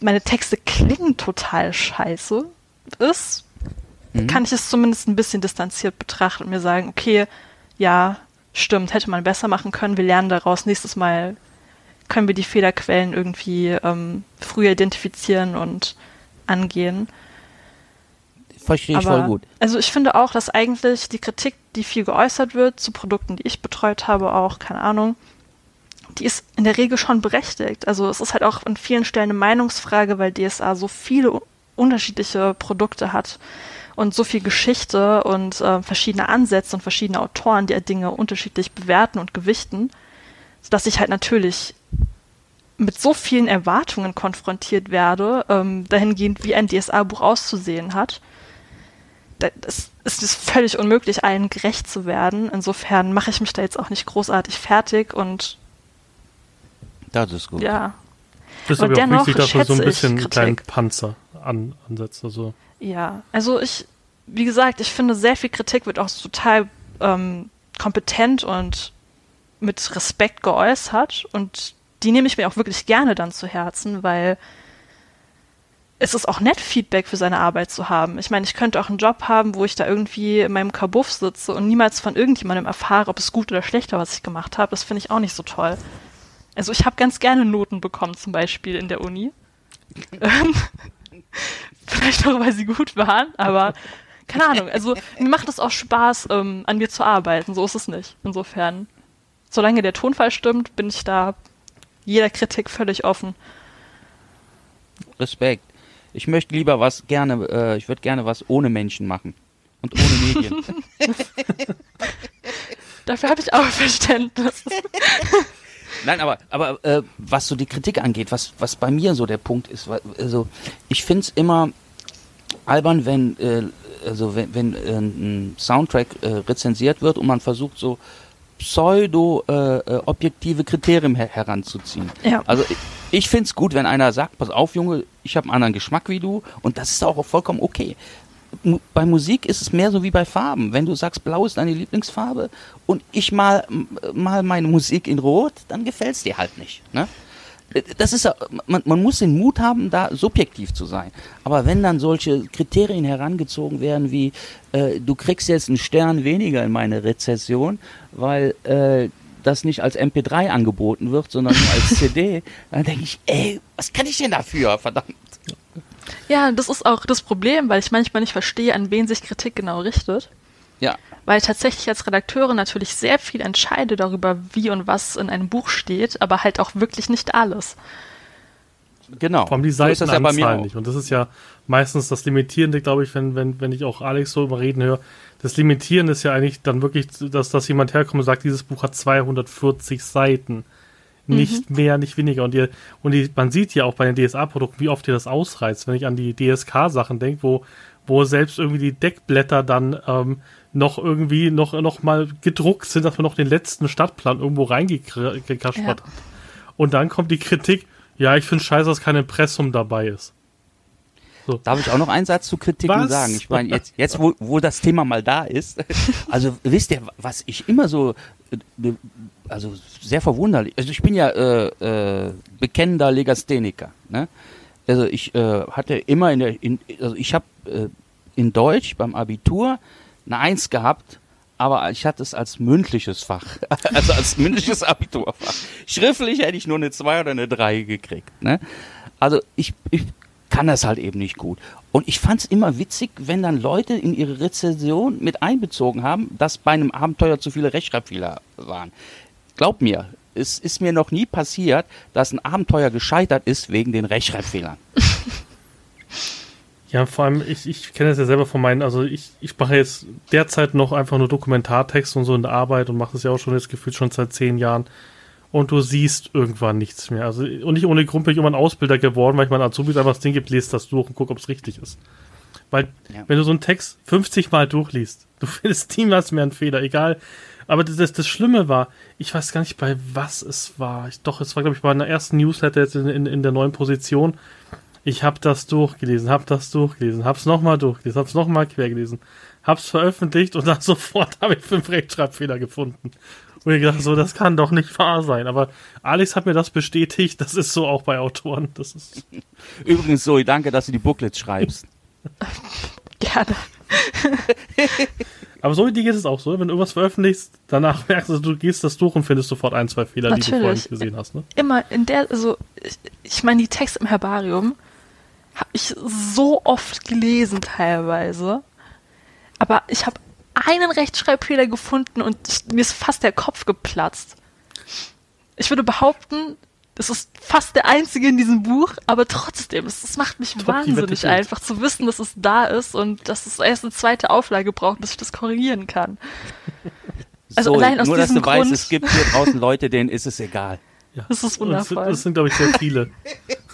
meine Texte klingen total scheiße ist, kann ich es zumindest ein bisschen distanziert betrachten und mir sagen, okay, ja, stimmt, hätte man besser machen können, wir lernen daraus, nächstes Mal können wir die Fehlerquellen irgendwie ähm, früher identifizieren und angehen. Verstehe ich Aber, voll gut. Also ich finde auch, dass eigentlich die Kritik, die viel geäußert wird zu Produkten, die ich betreut habe, auch, keine Ahnung, die ist in der Regel schon berechtigt. Also es ist halt auch an vielen Stellen eine Meinungsfrage, weil DSA so viele unterschiedliche Produkte hat und so viel Geschichte und äh, verschiedene Ansätze und verschiedene Autoren, die Dinge unterschiedlich bewerten und gewichten, dass ich halt natürlich mit so vielen Erwartungen konfrontiert werde, ähm, dahingehend, wie ein DSA-Buch auszusehen hat. Das ist es völlig unmöglich, allen gerecht zu werden. Insofern mache ich mich da jetzt auch nicht großartig fertig und das ist gut. Ja. Das ist aber auch wichtig, dass man so ein bisschen einen kleinen Panzer an, ansetzt. Also. Ja, also ich, wie gesagt, ich finde, sehr viel Kritik wird auch total ähm, kompetent und mit Respekt geäußert und die nehme ich mir auch wirklich gerne dann zu Herzen, weil es ist auch nett, Feedback für seine Arbeit zu haben. Ich meine, ich könnte auch einen Job haben, wo ich da irgendwie in meinem Kabuff sitze und niemals von irgendjemandem erfahre, ob es gut oder schlecht war, was ich gemacht habe. Das finde ich auch nicht so toll. Also ich habe ganz gerne Noten bekommen, zum Beispiel in der Uni. Ähm, vielleicht auch, weil sie gut waren, aber keine Ahnung. Also mir macht es auch Spaß, ähm, an mir zu arbeiten. So ist es nicht. Insofern, solange der Tonfall stimmt, bin ich da jeder Kritik völlig offen. Respekt. Ich möchte lieber was gerne, äh, ich würde gerne was ohne Menschen machen. Und ohne Medien. Dafür habe ich auch Verständnis. Nein, aber, aber äh, was so die Kritik angeht, was, was bei mir so der Punkt ist, also ich finde es immer albern, wenn, äh, also wenn, wenn äh, ein Soundtrack äh, rezensiert wird und man versucht so pseudo-objektive äh, äh, Kriterien her heranzuziehen. Ja. Also ich, ich finde es gut, wenn einer sagt, pass auf, Junge, ich habe einen anderen Geschmack wie du und das ist auch vollkommen okay. Bei Musik ist es mehr so wie bei Farben. Wenn du sagst, blau ist deine Lieblingsfarbe und ich mal, mal meine Musik in rot, dann gefällt es dir halt nicht. Ne? Das ist, man, man muss den Mut haben, da subjektiv zu sein. Aber wenn dann solche Kriterien herangezogen werden wie, äh, du kriegst jetzt einen Stern weniger in meine Rezession, weil äh, das nicht als MP3 angeboten wird, sondern nur als CD, dann denke ich, ey, was kann ich denn dafür, verdammt? Ja, das ist auch das Problem, weil ich manchmal nicht verstehe, an wen sich Kritik genau richtet. Ja. Weil tatsächlich als Redakteurin natürlich sehr viel entscheide darüber, wie und was in einem Buch steht, aber halt auch wirklich nicht alles. Genau. Vor allem die Seitenanzahl so ja nicht. Und das ist ja meistens das Limitierende, glaube ich, wenn, wenn, wenn ich auch Alex so überreden höre. Das Limitierende ist ja eigentlich dann wirklich, dass, dass jemand herkommt und sagt, dieses Buch hat 240 Seiten. Nicht mhm. mehr, nicht weniger. Und, ihr, und die, man sieht ja auch bei den DSA-Produkten, wie oft ihr das ausreizt. Wenn ich an die DSK-Sachen denke, wo, wo selbst irgendwie die Deckblätter dann ähm, noch irgendwie noch, noch mal gedruckt sind, dass man noch den letzten Stadtplan irgendwo reingekaspert ja. hat. Und dann kommt die Kritik, ja, ich finde scheiße, dass kein Impressum dabei ist. So. Darf ich auch noch einen Satz zu Kritiken was? sagen? Ich meine, jetzt, jetzt wo, wo das Thema mal da ist, also wisst ihr, was ich immer so, äh, also sehr verwunderlich, also ich bin ja äh, äh, bekennender Legastheniker, ne? Also ich äh, hatte immer in der, in, also ich habe äh, in Deutsch beim Abitur eine Eins gehabt, aber ich hatte es als mündliches Fach, also als mündliches Abiturfach. Schriftlich hätte ich nur eine Zwei oder eine Drei gekriegt. Ne? Also ich, ich kann das halt eben nicht gut. Und ich fand es immer witzig, wenn dann Leute in ihre Rezension mit einbezogen haben, dass bei einem Abenteuer zu viele Rechtschreibfehler waren. Glaub mir, es ist mir noch nie passiert, dass ein Abenteuer gescheitert ist wegen den Rechtschreibfehlern. Ja, vor allem, ich, ich kenne das ja selber von meinen, also ich, ich mache jetzt derzeit noch einfach nur Dokumentartext und so in der Arbeit und mache das ja auch schon jetzt gefühlt schon seit zehn Jahren. Und du siehst irgendwann nichts mehr. Also, und nicht ohne Grund bin ich immer ein Ausbilder geworden, weil ich meinen Azubis einfach das Ding gibt, lest das durch und guck, ob es richtig ist. Weil, ja. wenn du so einen Text 50 Mal durchliest, du findest niemals mehr einen Fehler, egal. Aber das, das, das Schlimme war, ich weiß gar nicht, bei was es war. Ich, doch, es war, glaube ich, bei einer ersten Newsletter jetzt in, in, in der neuen Position ich habe das durchgelesen, habe das durchgelesen, habe es nochmal durchgelesen, habe es nochmal quer gelesen, habe es veröffentlicht und dann sofort habe ich fünf Rechtschreibfehler gefunden. Und ich dachte so, das kann doch nicht wahr sein. Aber Alex hat mir das bestätigt, das ist so auch bei Autoren. Das ist Übrigens, Zoe, danke, dass du die Booklets schreibst. Gerne. Aber so wie dir geht es auch so, wenn du irgendwas veröffentlichst, danach merkst du, du gehst das durch und findest sofort ein, zwei Fehler, Natürlich. die du vorher nicht gesehen hast. Ne? Immer in der, also ich, ich meine, die Texte im Herbarium, habe ich so oft gelesen teilweise. Aber ich habe einen Rechtschreibfehler gefunden und ich, mir ist fast der Kopf geplatzt. Ich würde behaupten, das ist fast der einzige in diesem Buch, aber trotzdem, es, es macht mich Top, wahnsinnig einfach zu wissen, dass es da ist und dass es erst eine zweite Auflage braucht, bis ich das korrigieren kann. Also so, allein aus nur, dass diesem du weißt, Grund- es gibt hier draußen Leute, denen ist es egal. Ja. Das ist Und es sind- wundervoll. Das sind, glaube ich, sehr viele.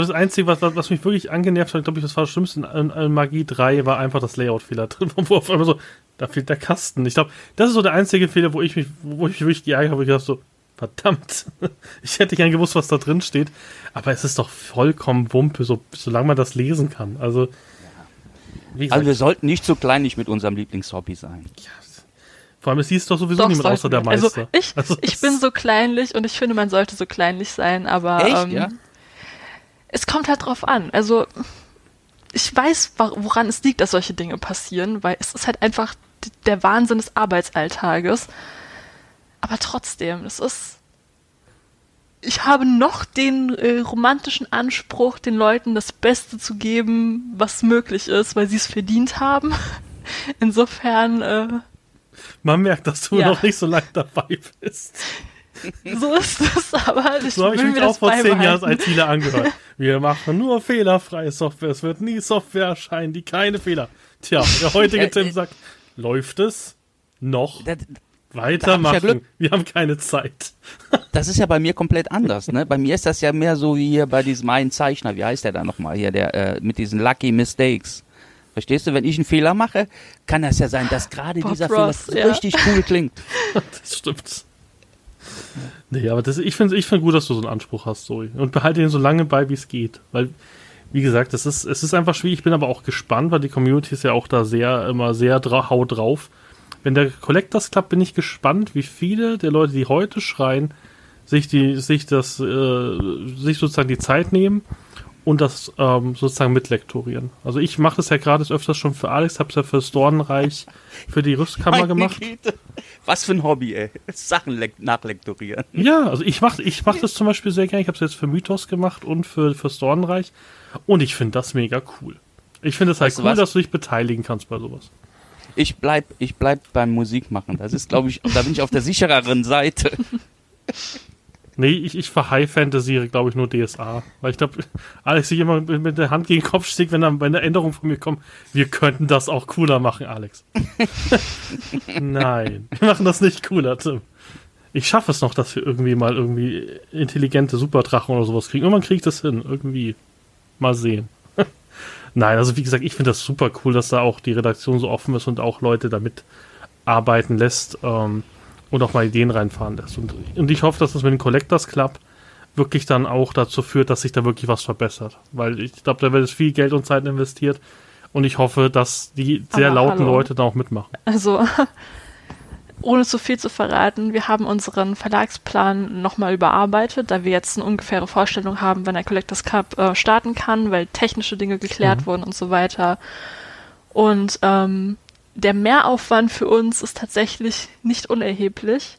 Das Einzige, was, was was mich wirklich angenervt hat, glaube ich, das war das Schlimmste in, in Magie 3, war einfach das Layout-Fehler drin, wo auf einmal so, da fehlt der Kasten. Ich glaube, das ist so der einzige Fehler, wo ich mich, wo ich mich wirklich geärgert habe, wo ich dachte so, verdammt, ich hätte gern gewusst, was da drin steht. Aber es ist doch vollkommen Wumpe, so, solange man das lesen kann. Also, wie gesagt, Also wir sollten nicht so kleinlich mit unserem Lieblingshobby sein. vor allem, es hieß doch sowieso Doch, niemand außer der wir. Meister. Also ich, Also, ich bin so kleinlich und ich finde, man sollte so kleinlich sein, aber Echt, ähm, ja? Es kommt halt drauf an. Also ich weiß, woran es liegt, dass solche Dinge passieren, weil es ist halt einfach der Wahnsinn des Arbeitsalltages. Aber trotzdem, es ist. Ich habe noch den äh, romantischen Anspruch, den Leuten das Beste zu geben, was möglich ist, weil sie es verdient haben. Insofern, äh, Man merkt, dass du Ja. noch nicht so lange dabei bist. so ist es, aber ich So habe ich mich auch das vor zehn Jahren als. ITler angehört. Wir machen nur fehlerfreie Software. Es wird nie Software erscheinen, die keine Fehler. Tja, der heutige Äh, Tim äh, sagt, läuft es? Noch Das, weitermachen. Glück. Wir haben keine Zeit. das ist ja bei mir komplett anders. Ne? Bei mir ist das ja mehr so wie hier bei diesem einen Zeichner. Wie heißt der da nochmal? Hier, der äh, mit diesen Lucky Mistakes. Verstehst du, wenn ich einen Fehler mache, kann das ja sein, dass gerade dieser Ross, Fehler ja. richtig cool klingt. Das stimmt. Nee, aber das, ich finde ich find gut, dass du so einen Anspruch hast, Zoe. Und behalte ihn so lange bei, wie es geht. Weil, wie gesagt, es ist, es ist einfach schwierig. Ich bin aber auch gespannt, weil die Community ist ja auch da sehr, immer sehr dra haut drauf. Wenn der Collectors Club bin ich gespannt, wie viele der Leute, die heute schreien, sich die, sich das, äh, sich sozusagen die Zeit nehmen und das ähm, sozusagen mitlektorieren. Also ich mache das ja gerade öfters schon für Alex, habe es ja für das Dornenreich, für die Rüstkammer gemacht. Güte. Was für ein Hobby, ey. Sachen lek- nachlektorieren. Ja, also ich mache ich mach das zum Beispiel sehr gerne. Ich habe es jetzt für Mythos gemacht und für fürs Dornenreich. Und ich finde das mega cool. Ich finde es halt Weißt cool, was? dass du dich beteiligen kannst bei sowas. Ich bleib, ich bleib beim Musikmachen. Das ist, glaube ich, da bin ich auf der sichereren Seite. Nee, ich, ich verhigh-fantasiere, glaube ich, nur DSA. Weil ich glaube, Alex sich immer mit, mit der Hand gegen den Kopf schlägt, wenn, dann, wenn eine Änderung von mir kommt. Wir könnten das auch cooler machen, Alex. Nein, wir machen das nicht cooler, Tim. Ich schaffe es noch, dass wir irgendwie mal irgendwie intelligente Superdrachen oder sowas kriegen. Irgendwann kriege ich das hin. Irgendwie. Mal sehen. Nein, also wie gesagt, ich finde das super cool, dass da auch die Redaktion so offen ist und auch Leute damit arbeiten lässt ähm, und auch mal Ideen reinfahren lässt. Und, und ich hoffe, dass das mit dem Collectors Club wirklich dann auch dazu führt, dass sich da wirklich was verbessert. Weil ich glaube, da wird jetzt viel Geld und Zeit investiert. Und ich hoffe, dass die sehr Aber lauten hallo. Leute da auch mitmachen. Also, ohne zu viel zu verraten, wir haben unseren Verlagsplan nochmal überarbeitet, da wir jetzt eine ungefähre Vorstellung haben, wann der Collectors Cup äh, starten kann, weil technische Dinge geklärt Mhm. wurden und so weiter. Und ähm, der Mehraufwand für uns ist tatsächlich nicht unerheblich,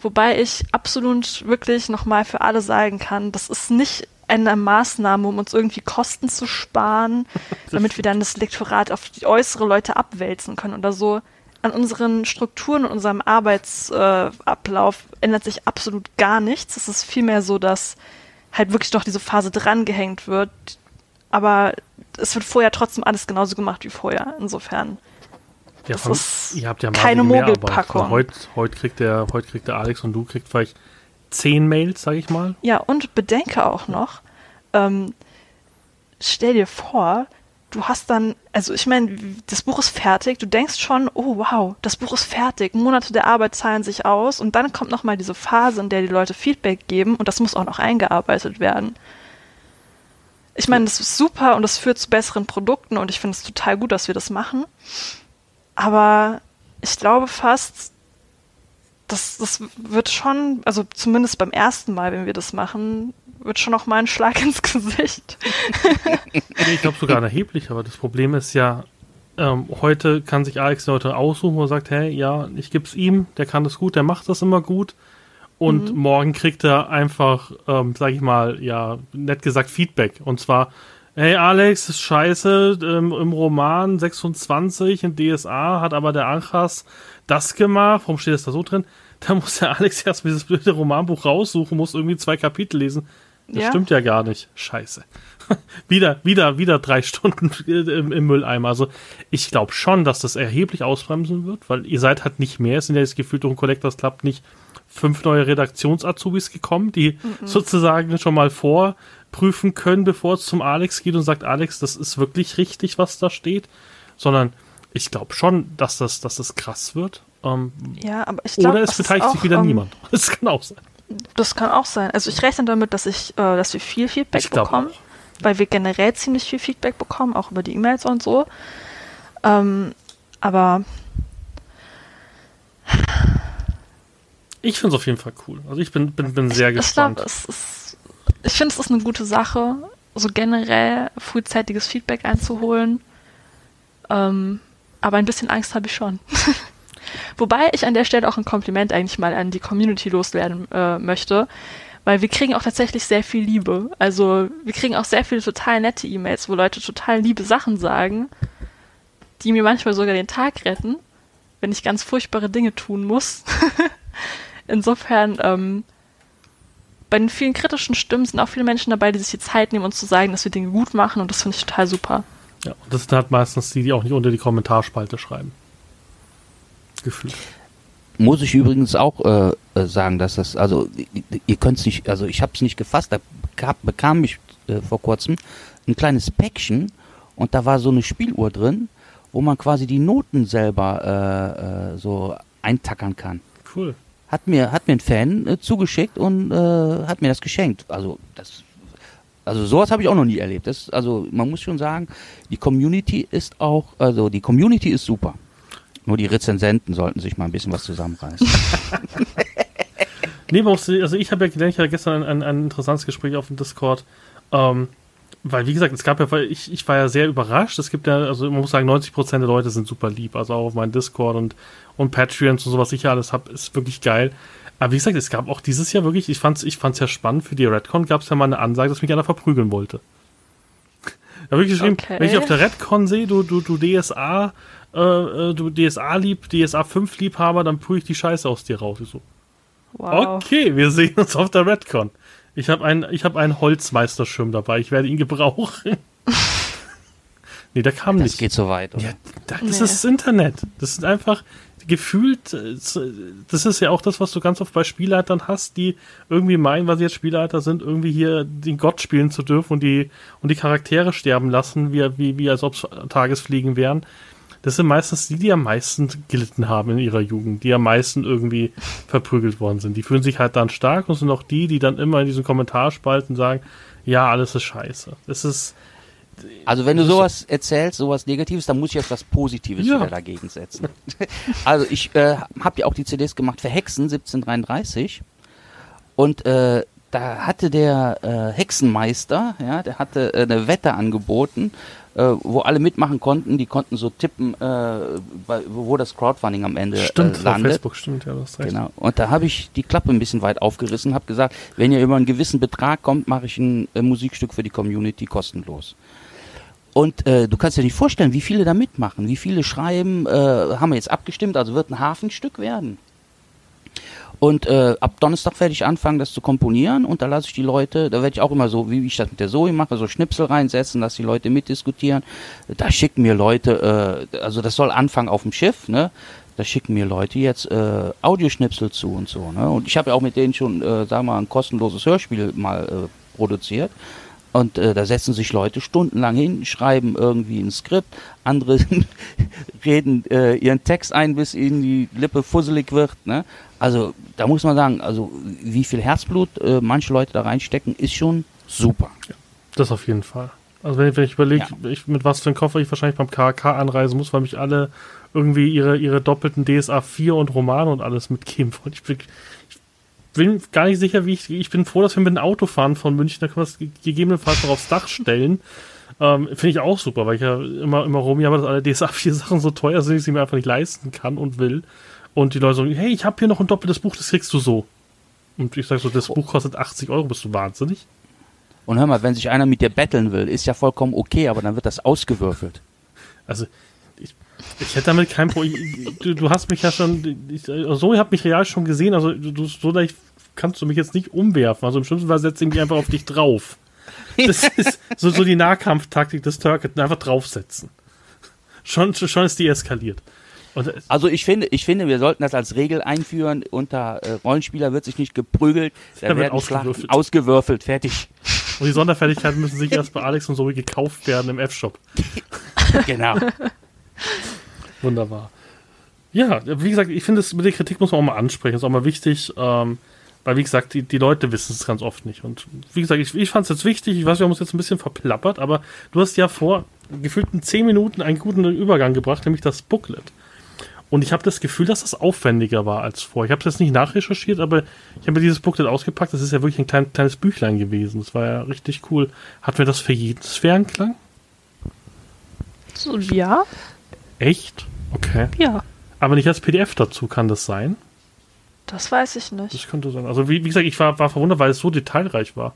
wobei ich absolut wirklich nochmal für alle sagen kann, das ist nicht eine Maßnahme, um uns irgendwie Kosten zu sparen, damit wir dann das Lektorat auf die äußere Leute abwälzen können oder so. An unseren Strukturen und unserem Arbeitsablauf äh, ändert sich absolut gar nichts. Es ist vielmehr so, dass halt wirklich noch diese Phase drangehängt wird. Aber es wird vorher trotzdem alles genauso gemacht wie vorher. Insofern. Ja, Das von, ist ihr habt ja keine. Mogelpackung. Heute, heute, kriegt der, heute kriegt der Alex und du kriegt vielleicht zehn Mails, sag ich mal. Ja, und bedenke auch noch, ähm, stell dir vor, du hast dann, also ich meine, das Buch ist fertig, du denkst schon, oh wow, das Buch ist fertig, Monate der Arbeit zahlen sich aus und dann kommt nochmal diese Phase, in der die Leute Feedback geben und das muss auch noch eingearbeitet werden. Ich meine, das ist super und das führt zu besseren Produkten und ich finde es total gut, dass wir das machen. Aber ich glaube fast, das, das wird schon, also zumindest beim ersten Mal, wenn wir das machen, wird schon noch mal ein Schlag ins Gesicht. Ich glaube sogar erheblich, aber das Problem ist ja, ähm, heute kann sich Alex Leute aussuchen, wo er sagt, hey, ja, ich gib's ihm, der kann das gut, der macht das immer gut. Und morgen kriegt er einfach, ähm, sag ich mal, ja, nett gesagt, Feedback. Und zwar hey Alex, scheiße, ähm, im Roman 26 in DSA hat aber der Anchas das gemacht, warum steht das da so drin? Da muss der Alex erst dieses blöde Romanbuch raussuchen, muss irgendwie zwei Kapitel lesen. Das Ja. stimmt ja gar nicht. Scheiße. wieder, wieder, wieder drei Stunden im, im Mülleimer. Also ich glaube schon, dass das erheblich ausbremsen wird, weil ihr seid halt nicht mehr, es sind ja jetzt gefühlt durch den Collectors Club nicht fünf neue Redaktions-Azubis gekommen, die sozusagen schon mal vorprüfen können, bevor es zum Alex geht und sagt, Alex, das ist wirklich richtig, was da steht, sondern ich glaube schon, dass das, dass das krass wird. Ähm, Ja, aber ich glaube, oder es beteiligt sich wieder niemand. Das kann auch sein. Das kann auch sein. Also ich rechne damit, dass ich, äh, dass wir viel Feedback Ich bekommen, auch. weil wir generell ziemlich viel Feedback bekommen, auch über die E-Mails und so. Ähm, aber Ich finde es auf jeden Fall cool. Also ich bin, bin, bin sehr ich gespannt. glaube, es ist, ich finde, es ist eine gute Sache, so generell frühzeitiges Feedback einzuholen. Ähm, aber ein bisschen Angst habe ich schon. Wobei ich an der Stelle auch ein Kompliment eigentlich mal an die Community loswerden äh, möchte, weil wir kriegen auch tatsächlich sehr viel Liebe. Also wir kriegen auch sehr viele total nette E-Mails, wo Leute total liebe Sachen sagen, die mir manchmal sogar den Tag retten, wenn ich ganz furchtbare Dinge tun muss. Insofern, ähm, bei den vielen kritischen Stimmen sind auch viele Menschen dabei, die sich die Zeit nehmen, uns zu sagen, dass wir Dinge gut machen und das finde ich total super. Ja, und das sind halt meistens die, die auch nicht unter die Kommentarspalte schreiben. Gefühlt. Muss ich übrigens auch äh, äh, sagen, dass das, also ihr könnt es nicht, also ich habe es nicht gefasst, da gab, bekam ich äh, vor kurzem ein kleines Päckchen und da war so eine Spieluhr drin, wo man quasi die Noten selber äh, äh, so eintackern kann. Cool. Hat mir, hat mir ein Fan äh, zugeschickt und äh, hat mir das geschenkt. Also das, also sowas habe ich auch noch nie erlebt. Das, also man muss schon sagen, die Community ist auch, also die Community ist super. Nur die Rezensenten sollten sich mal ein bisschen was zusammenreißen. Nee, also ich habe ja gelernt, ich hatte gestern ein, ein, ein interessantes Gespräch auf dem Discord, ähm, weil wie gesagt, es gab ja, ich, ich war ja sehr überrascht, es gibt ja, also man muss sagen, 90% der Leute sind super lieb, also auch auf meinem Discord und, und Patreons und so, was ich ja alles habe, ist wirklich geil. Aber wie gesagt, es gab auch dieses Jahr wirklich, ich fand's, ich fand's ja spannend, für die Redcon gab es ja mal eine Ansage, dass mich einer verprügeln wollte. Da habe ich geschrieben, Okay. wenn ich auf der Redcon sehe, du, du, du DSA, äh, äh, du DSA lieb, DSA 5 Liebhaber, dann prüge ich die Scheiße aus dir raus. Ich so, Wow. Okay, wir sehen uns auf der Redcon. Ich habe einen, ich habe einen Holzmeisterschirm dabei. Ich werde ihn gebrauchen. nee, der kam Das nicht. geht so weit. Oder? Ja, das Nee. ist das Internet. Das ist einfach gefühlt, äh, das ist ja auch das, was du ganz oft bei Spielleitern hast, die irgendwie meinen, weil sie jetzt Spielleiter sind, irgendwie hier den Gott spielen zu dürfen und die, und die Charaktere sterben lassen, wie, wie, wie als ob es Tagesfliegen wären. Das sind meistens die, die am meisten gelitten haben in ihrer Jugend, die am meisten irgendwie verprügelt worden sind. Die fühlen sich halt dann stark und sind auch die, die dann immer in diesen Kommentarspalten sagen, ja, alles ist scheiße. Das ist, Also wenn du sowas erzählst, sowas Negatives, dann muss ich jetzt was Positives Ja. wieder dagegen setzen. also ich äh, habe ja auch die CDs gemacht für Hexen 1733 und äh, da hatte der äh, Hexenmeister, ja, der hatte äh, eine Wette angeboten, äh, wo alle mitmachen konnten. Die konnten so tippen, äh, bei, wo das Crowdfunding am Ende stimmt, äh, landet. Facebook stimmt, ja, das recht. Genau. Und da habe ich die Klappe ein bisschen weit aufgerissen, habe gesagt, wenn ihr über einen gewissen Betrag kommt, mache ich ein äh, Musikstück für die Community kostenlos. Und äh, du kannst dir nicht vorstellen, wie viele da mitmachen, wie viele schreiben, äh, haben wir jetzt abgestimmt, also wird ein Hafenstück werden. Und äh, ab Donnerstag werde ich anfangen, das zu komponieren und da lasse ich die Leute, da werde ich auch immer so, wie ich das mit der Zoe mache, so Schnipsel reinsetzen, dass die Leute mitdiskutieren. Da schicken mir Leute, äh, also das soll anfangen auf dem Schiff, ne? Da schicken mir Leute jetzt äh, Audioschnipsel zu und so. Ne? Und ich habe ja auch mit denen schon, äh, sagen wir mal, ein kostenloses Hörspiel mal äh, produziert. Und äh, da setzen sich Leute stundenlang hin, schreiben irgendwie ein Skript, andere reden äh, ihren Text ein, bis ihnen die Lippe fusselig wird. Ne? Also da muss man sagen, also wie viel Herzblut äh, manche Leute da reinstecken, ist schon super. Das auf jeden Fall. Also wenn, wenn ich überlege, ich, mit was für einem Koffer ich wahrscheinlich beim KK anreisen muss, weil mich alle irgendwie ihre, ihre doppelten DSA 4 und Romane und alles mitgeben wollen. Ich bin, ich bin gar nicht sicher, wie ich, ich bin froh, dass wir mit dem Auto fahren von München, da können wir es ge- gegebenenfalls noch aufs Dach stellen. Ähm, Finde ich auch super, weil ich ja immer, immer rum, ja, aber dass alle DSA 4 Sachen so teuer sind, dass ich sie mir einfach nicht leisten kann und will. Und die Leute sagen, hey, ich habe hier noch ein doppeltes Buch, das kriegst du so. Und ich sage so, das Buch kostet 80 Euro, bist du wahnsinnig? Und hör mal, wenn sich einer mit dir betteln will, ist ja vollkommen okay, aber dann wird das ausgewürfelt. Also, ich, ich hätte damit kein Problem. Du, du, hast mich ja schon, ich, so, ihr habt mich real schon gesehen, also du, so leicht kannst du mich jetzt nicht umwerfen. Also im schlimmsten Fall setze ich mich einfach auf dich drauf. Das ist so, so die Nahkampftaktik des Turket, einfach draufsetzen. Schon, schon ist die eskaliert. also ich finde, ich finde, wir sollten das als Regel einführen. Unter äh, Rollenspieler wird sich nicht geprügelt, da werden ausgewürfelt. ausgewürfelt, fertig. Und die Sonderfertigkeiten müssen sich erst bei Alex und so gekauft werden im F-Shop. genau. Wunderbar. Ja, wie gesagt, ich finde, mit der Kritik muss man auch mal ansprechen. Ist auch mal wichtig. Ähm, weil, wie gesagt, die, die Leute wissen es ganz oft nicht. Und wie gesagt, ich, ich fand es jetzt wichtig. Ich weiß, wir haben uns jetzt ein bisschen verplappert, aber du hast ja vor gefühlten zehn Minuten einen guten Übergang gebracht, nämlich das Booklet. Und ich habe das Gefühl, dass das aufwendiger war als vor. Ich habe das nicht nachrecherchiert, aber ich habe mir dieses Booklet ausgepackt. Das ist ja wirklich ein klein, kleines Büchlein gewesen. Das war ja richtig cool. Hatten wir das für jeden Sphärenklang? So, ja. Echt? Okay. Ja. Aber nicht als PDF dazu, kann das sein? Das weiß ich nicht. Das könnte sein. Also wie, wie gesagt, ich war, war verwundert, weil es so detailreich war.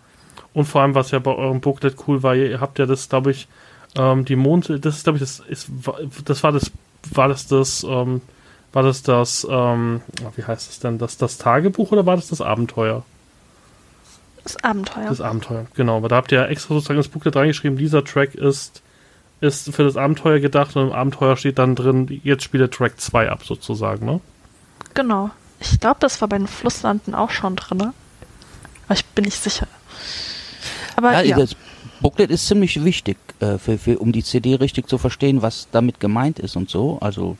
Und vor allem, was ja bei eurem Booklet cool war, ihr habt ja das, glaube ich, ähm, die Mond, das ist, glaube ich, das ist, das war das, war das das, ähm, war das das, ähm, wie heißt es denn, das, das Tagebuch oder war das das Abenteuer? Das Abenteuer. Das Abenteuer, genau. Aber da habt ihr extra sozusagen ins Booklet reingeschrieben, dieser Track ist, ist für das Abenteuer gedacht und im Abenteuer steht dann drin, jetzt spiele Track 2 ab sozusagen, ne? Genau. Ich glaube, das war bei den Flusslanden auch schon drin. Aber ich bin nicht sicher. Aber ja, ja. das Booklet ist ziemlich wichtig, äh, für, für, um die CD richtig zu verstehen, was damit gemeint ist und so. Also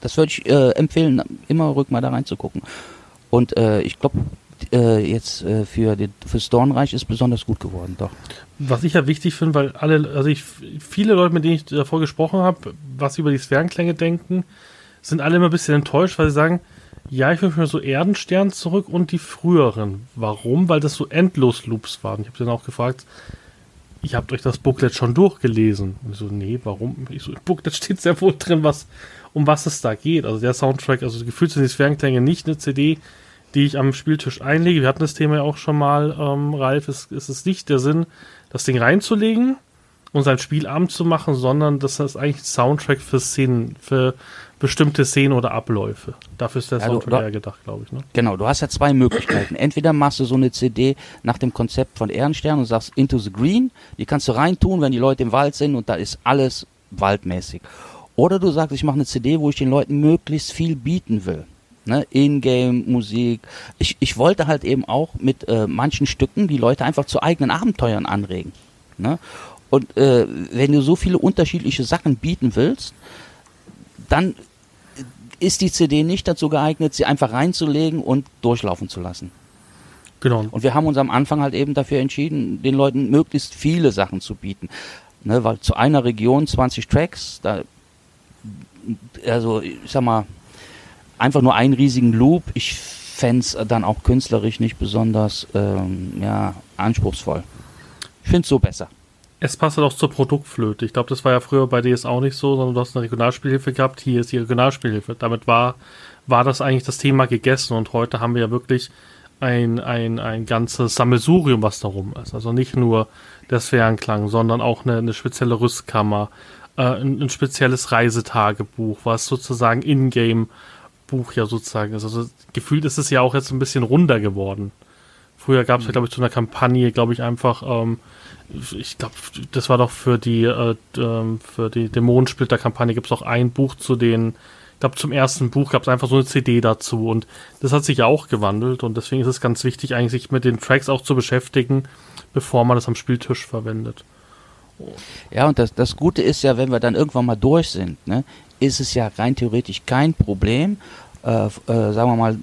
das würde ich äh, empfehlen, immer rück mal da reinzugucken. Und äh, ich glaube, äh, jetzt äh, für den, fürs Dornreich ist besonders gut geworden, doch. Was ich ja wichtig finde, weil alle, also ich, viele Leute, mit denen ich davor gesprochen habe, was über die Sphärenklänge denken, sind alle immer ein bisschen enttäuscht, weil sie sagen, ja, ich wünsche mir so Erdenstern zurück und die früheren. Warum? Weil das so Endlos-Loops waren. Ich habe dann auch gefragt, ich habt euch das Booklet schon durchgelesen. Und ich so, nee, warum? Ich so, im Booklet steht sehr wohl drin, was, um was es da geht. Also der Soundtrack, also gefühlt sind die Sphärenklänge nicht eine CD, die ich am Spieltisch einlege. Wir hatten das Thema ja auch schon mal, ähm, Ralf. Es, es ist nicht der Sinn, das Ding reinzulegen und sein Spielabend zu machen, sondern das ist eigentlich Soundtrack für Szenen, für bestimmte Szenen oder Abläufe. Dafür ist der ja, Soundtrack eher gedacht, glaube ich. Ne? Genau, du hast ja zwei Möglichkeiten. Entweder machst du so eine CD nach dem Konzept von Ehrenstern und sagst Into the Green, die kannst du reintun, wenn die Leute im Wald sind und da ist alles waldmäßig. Oder du sagst, ich mache eine CD, wo ich den Leuten möglichst viel bieten will. Ne, Ingame-Musik. Ich, ich wollte halt eben auch mit äh, manchen Stücken die Leute einfach zu eigenen Abenteuern anregen. Ne? Und äh, wenn du so viele unterschiedliche Sachen bieten willst, dann ist die CD nicht dazu geeignet, sie einfach reinzulegen und durchlaufen zu lassen. Genau. Und wir haben uns am Anfang halt eben dafür entschieden, den Leuten möglichst viele Sachen zu bieten. Ne, weil zu einer Region 20 Tracks, da, also ich sag mal, einfach nur einen riesigen Loop, ich fände es dann auch künstlerisch nicht besonders ähm, ja, anspruchsvoll. Ich finde es so besser. Es passt halt auch zur Produktflöte. Ich glaube, das war ja früher bei DS auch nicht so, sondern du hast eine Regionalspielhilfe gehabt. Hier ist die Regionalspielhilfe. Damit war, war das eigentlich das Thema gegessen und heute haben wir ja wirklich ein, ein, ein ganzes Sammelsurium, was darum ist. Also nicht nur der Sphärenklang, sondern auch eine, eine spezielle Rüstkammer, äh, ein, ein, spezielles Reisetagebuch, was sozusagen Ingame-Buch ja sozusagen ist. Also gefühlt ist es ja auch jetzt ein bisschen runder geworden. Früher gab es mhm. ja, glaube ich, zu einer Kampagne, glaube ich, einfach ähm, ich glaube, das war doch für die, äh, ähm, für die Dämonensplitter-Kampagne gibt es auch ein Buch zu den, ich glaube, zum ersten Buch gab es einfach so eine CD dazu und das hat sich ja auch gewandelt und deswegen ist es ganz wichtig, eigentlich sich mit den Tracks auch zu beschäftigen, bevor man das am Spieltisch verwendet. Ja, und das, das Gute ist ja, wenn wir dann irgendwann mal durch sind, ne, ist es ja rein theoretisch kein Problem, äh, äh, sagen wir mal,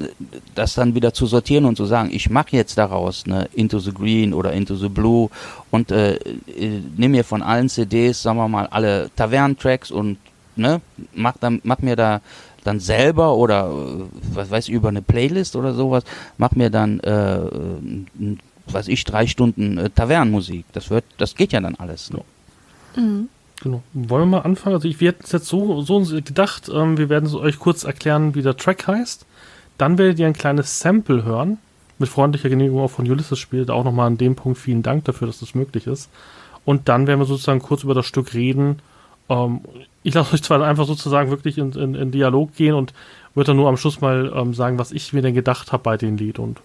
das dann wieder zu sortieren und zu sagen, ich mache jetzt daraus ne, Into the Green oder Into the Blue und äh, äh, nimm mir von allen CDs, sagen wir mal, alle Tavernentracks und ne, mach, dann, mach mir da dann selber oder äh, was weiß ich, über eine Playlist oder sowas, mach mir dann äh, was ich, drei Stunden äh, Tavernenmusik. Das wird, das geht ja dann alles. Ne? Mhm. Genau. Wollen wir mal anfangen? Also ich werde jetzt so, so gedacht, ähm, wir werden euch kurz erklären, wie der Track heißt. Dann werdet ihr ein kleines Sample hören mit freundlicher Genehmigung auch von Ulysses spielt. Auch nochmal an dem Punkt vielen Dank dafür, dass das möglich ist. Und dann werden wir sozusagen kurz über das Stück reden. Ähm, ich lasse euch zwar einfach sozusagen wirklich in, in, in Dialog gehen und würde dann nur am Schluss mal ähm, sagen, was ich mir denn gedacht habe bei dem Lied. Und,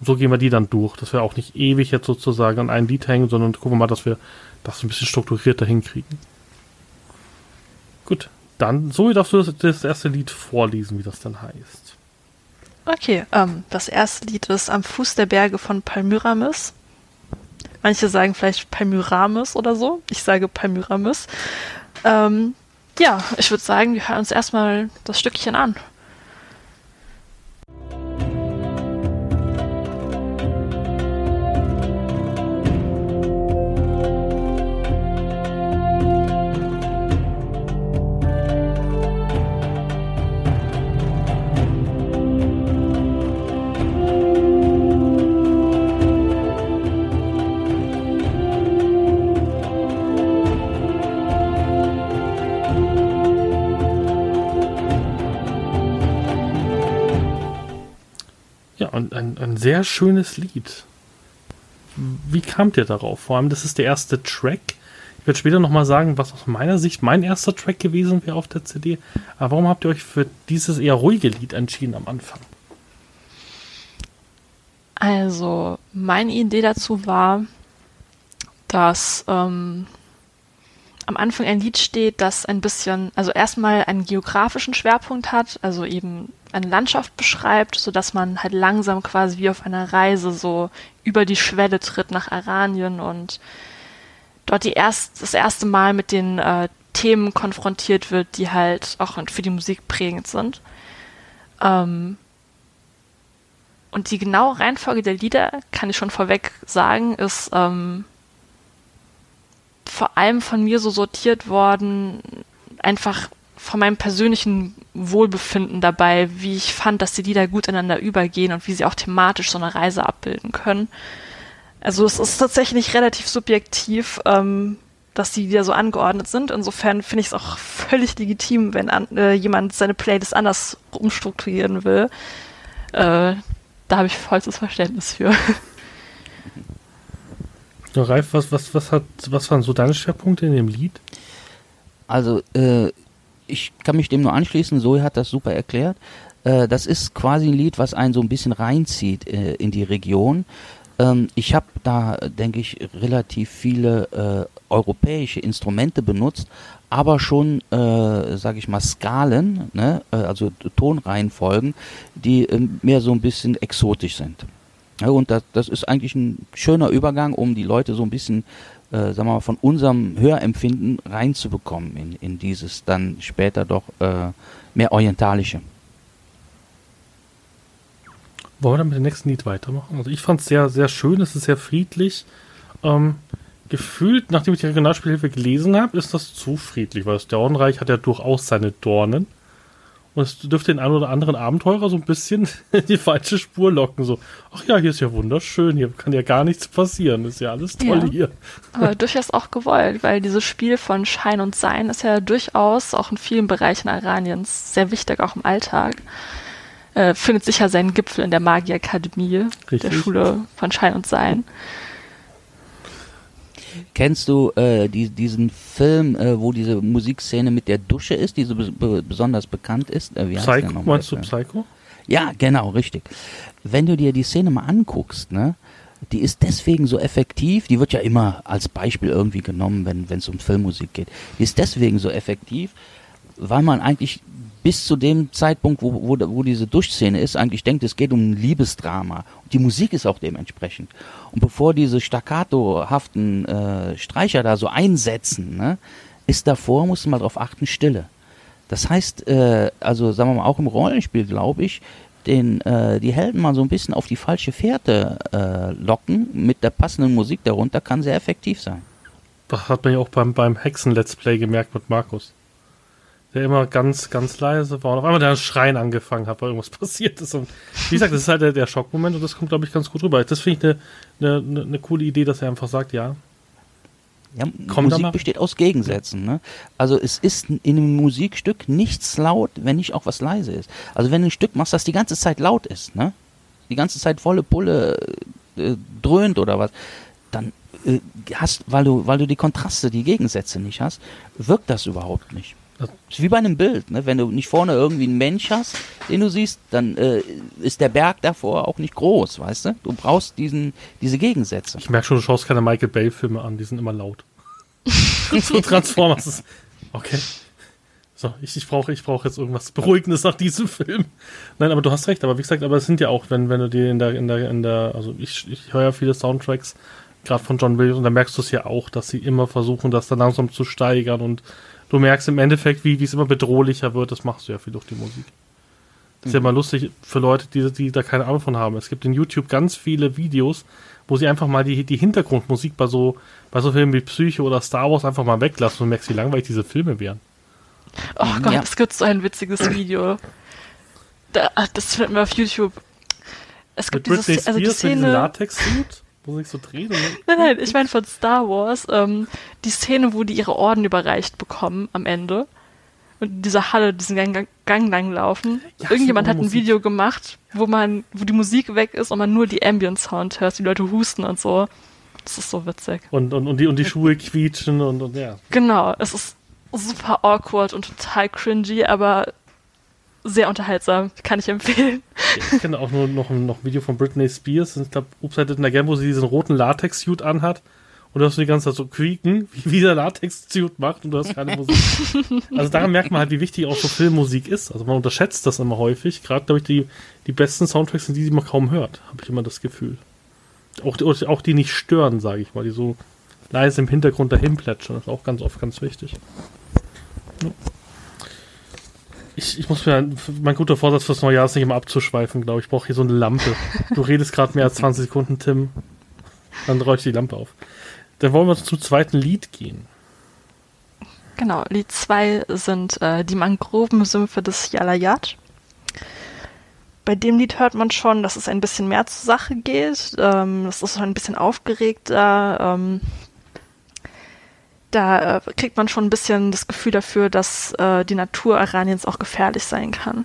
so gehen wir die dann durch, dass wir auch nicht ewig jetzt sozusagen an ein Lied hängen, sondern gucken wir mal, dass wir das ein bisschen strukturierter hinkriegen. Gut, dann, so darfst du das, das erste Lied vorlesen, wie das dann heißt. Okay, ähm, das erste Lied ist Am Fuß der Berge von Palmyramis. Manche sagen vielleicht Palmyramis oder so. Ich sage Palmyramis. Ähm, ja, ich würde sagen, wir hören uns erstmal das Stückchen an. Sehr schönes Lied. Wie kamt ihr darauf? Vor allem, das ist der erste Track. Ich werde später nochmal sagen, was aus meiner Sicht mein erster Track gewesen wäre auf der CD. Aber warum habt ihr euch für dieses eher ruhige Lied entschieden am Anfang? Also, meine Idee dazu war, dass ähm, am Anfang ein Lied steht, das ein bisschen, also erstmal einen geografischen Schwerpunkt hat, also eben eine Landschaft beschreibt, so dass man halt langsam quasi wie auf einer Reise so über die Schwelle tritt nach Aranien und dort die erst, das erste Mal mit den äh, Themen konfrontiert wird, die halt auch für die Musik prägend sind. Ähm und die genaue Reihenfolge der Lieder, kann ich schon vorweg sagen, ist ähm, vor allem von mir so sortiert worden, einfach von meinem persönlichen Wohlbefinden dabei, wie ich fand, dass die Lieder gut ineinander übergehen und wie sie auch thematisch so eine Reise abbilden können. Also es ist tatsächlich relativ subjektiv, ähm, dass die Lieder so angeordnet sind. Insofern finde ich es auch völlig legitim, wenn an, äh, jemand seine Playlist anders umstrukturieren will. Äh, da habe ich vollstes Verständnis für. Ja, Ralf, was, was, was, hat, was waren so deine Schwerpunkte in dem Lied? Also, äh, ich kann mich dem nur anschließen, Zoe hat das super erklärt. Äh, das ist quasi ein Lied, was einen so ein bisschen reinzieht äh, in die Region. Ähm, ich habe da, denke ich, relativ viele äh, europäische Instrumente benutzt, aber schon, äh, sage ich mal, Skalen, ne? Äh, also Tonreihenfolgen, die mehr so ein bisschen exotisch sind. Ja, und das, das ist eigentlich ein schöner Übergang, um die Leute so ein bisschen äh, sagen wir mal, von unserem Hörempfinden reinzubekommen in, in dieses dann später doch äh, mehr orientalische. Wollen wir dann mit dem nächsten Lied weitermachen? Also ich fand es sehr, sehr schön, es ist sehr friedlich. Ähm, gefühlt, nachdem ich die Regionalspielhilfe gelesen habe, ist das zu friedlich, weil das Dornreich hat ja durchaus seine Dornen. Und es dürfte den einen oder anderen Abenteurer so ein bisschen in die falsche Spur locken. So, ach ja, hier ist ja wunderschön, hier kann ja gar nichts passieren, ist ja alles toll ja, hier. Aber durchaus auch gewollt, weil dieses Spiel von Schein und Sein ist ja durchaus auch in vielen Bereichen Iraniens sehr wichtig, auch im Alltag. Äh, findet sicher seinen Gipfel in der Magierakademie, der Schule von Schein und Sein. Kennst du äh, die, diesen Film, äh, wo diese Musikszene mit der Dusche ist, die so be besonders bekannt ist? Äh, Psycho, meinst du Psycho? Ja, genau, richtig. Wenn du dir die Szene mal anguckst, ne, die ist deswegen so effektiv, die wird ja immer als Beispiel irgendwie genommen, wenn es um Filmmusik geht. Die ist deswegen so effektiv, weil man eigentlich bis zu dem Zeitpunkt, wo, wo, wo diese Duschszene ist, eigentlich denkt, es geht um ein Liebesdrama. Und die Musik ist auch dementsprechend. Und bevor diese staccatohaften äh, Streicher da so einsetzen, ne, ist davor, muss man mal drauf achten, Stille. Das heißt, äh, also sagen wir mal, auch im Rollenspiel, glaube ich, den, äh, die Helden mal so ein bisschen auf die falsche Fährte äh, locken mit der passenden Musik darunter, kann sehr effektiv sein. Das hat man ja auch beim, beim Hexen-Let's Play gemerkt mit Markus der immer ganz, ganz leise war und auf einmal der Schreien angefangen hat, weil irgendwas passiert ist. Und wie gesagt, das ist halt der, der Schockmoment und das kommt, glaube ich, ganz gut rüber. Das finde ich eine, eine, eine coole Idee, dass er einfach sagt, ja. Ja, Komm Musik besteht aus Gegensätzen. Ne? Also es ist in einem Musikstück nichts laut, wenn nicht auch was leise ist. Also wenn du ein Stück machst, das die ganze Zeit laut ist, ne? die ganze Zeit volle Pulle äh, dröhnt oder was, dann äh, hast, weil du, weil du die Kontraste, die Gegensätze nicht hast, wirkt das überhaupt nicht. Das ist wie bei einem Bild, ne? wenn du nicht vorne irgendwie einen Mensch hast, den du siehst, dann äh, ist der Berg davor auch nicht groß, weißt du? Du brauchst diesen, diese Gegensätze. Ich merke schon, du schaust keine Michael Bay-Filme an, die sind immer laut. so Transformers. Okay. So, ich, ich brauche ich brauch jetzt irgendwas Beruhigendes nach diesem Film. Nein, aber du hast recht, aber wie gesagt, aber es sind ja auch, wenn, wenn du dir in der, in der, in der, also ich, ich höre ja viele Soundtracks, gerade von John Williams, und da merkst du es ja auch, dass sie immer versuchen, das dann langsam zu steigern und du merkst im Endeffekt, wie es immer bedrohlicher wird, das machst du ja viel durch die Musik. Das ist ja immer lustig für Leute, die, die da keine Ahnung von haben. Es gibt in YouTube ganz viele Videos, wo sie einfach mal die, die Hintergrundmusik bei so, bei so Filmen wie Psyche oder Star Wars einfach mal weglassen und merkst, wie langweilig diese Filme wären. Oh Gott, ja. es gibt so ein witziges Video. Da, das findet man auf YouTube. Es gibt mit dieses, also die Szene. Latex-Suit, wo sich so dreht. Nein, nein, ich meine von Star Wars, ähm, die Szene, wo die ihre Orden überreicht bekommen am Ende. Und in dieser Halle diesen Gang, Gang lang laufen. Ja, Irgendjemand hat ein Musik. Video gemacht, wo man, wo die Musik weg ist und man nur die Ambient Sound hört, die Leute husten und so. Das ist so witzig. Und, und, und, die, und die Schuhe quietschen und, und ja. Genau, es ist super awkward und total cringy, aber sehr unterhaltsam. Kann ich empfehlen. Ich kenne auch nur noch, noch ein Video von Britney Spears. Ich glaube, Upside in der Game, wo sie diesen roten Latex-Suit anhat. Und du hast die ganze Zeit so quieken, wie der Latex-Suit macht und du hast keine Musik. also daran merkt man halt, wie wichtig auch so Filmmusik ist. Also man unterschätzt das immer häufig. Gerade, glaube ich, die, die besten Soundtracks sind die, die man kaum hört, habe ich immer das Gefühl. Auch, auch die nicht stören, sage ich mal, die so leise im Hintergrund dahin plätschern. Das ist auch ganz oft ganz wichtig. Ich, ich muss mir, mein guter Vorsatz fürs neue Jahr ist nicht immer abzuschweifen, glaube ich. Ich brauche hier so eine Lampe. Du redest gerade mehr als 20 Sekunden, Tim. Dann räuche ich die Lampe auf. Dann wollen wir zum zweiten Lied gehen. Genau, Lied 2 sind äh, die Mangrovensümpfe des Yalayat. Bei dem Lied hört man schon, dass es ein bisschen mehr zur Sache geht. Ähm, es ist ein bisschen aufgeregter. Ähm, da äh, kriegt man schon ein bisschen das Gefühl dafür, dass äh, die Natur Iraniens auch gefährlich sein kann.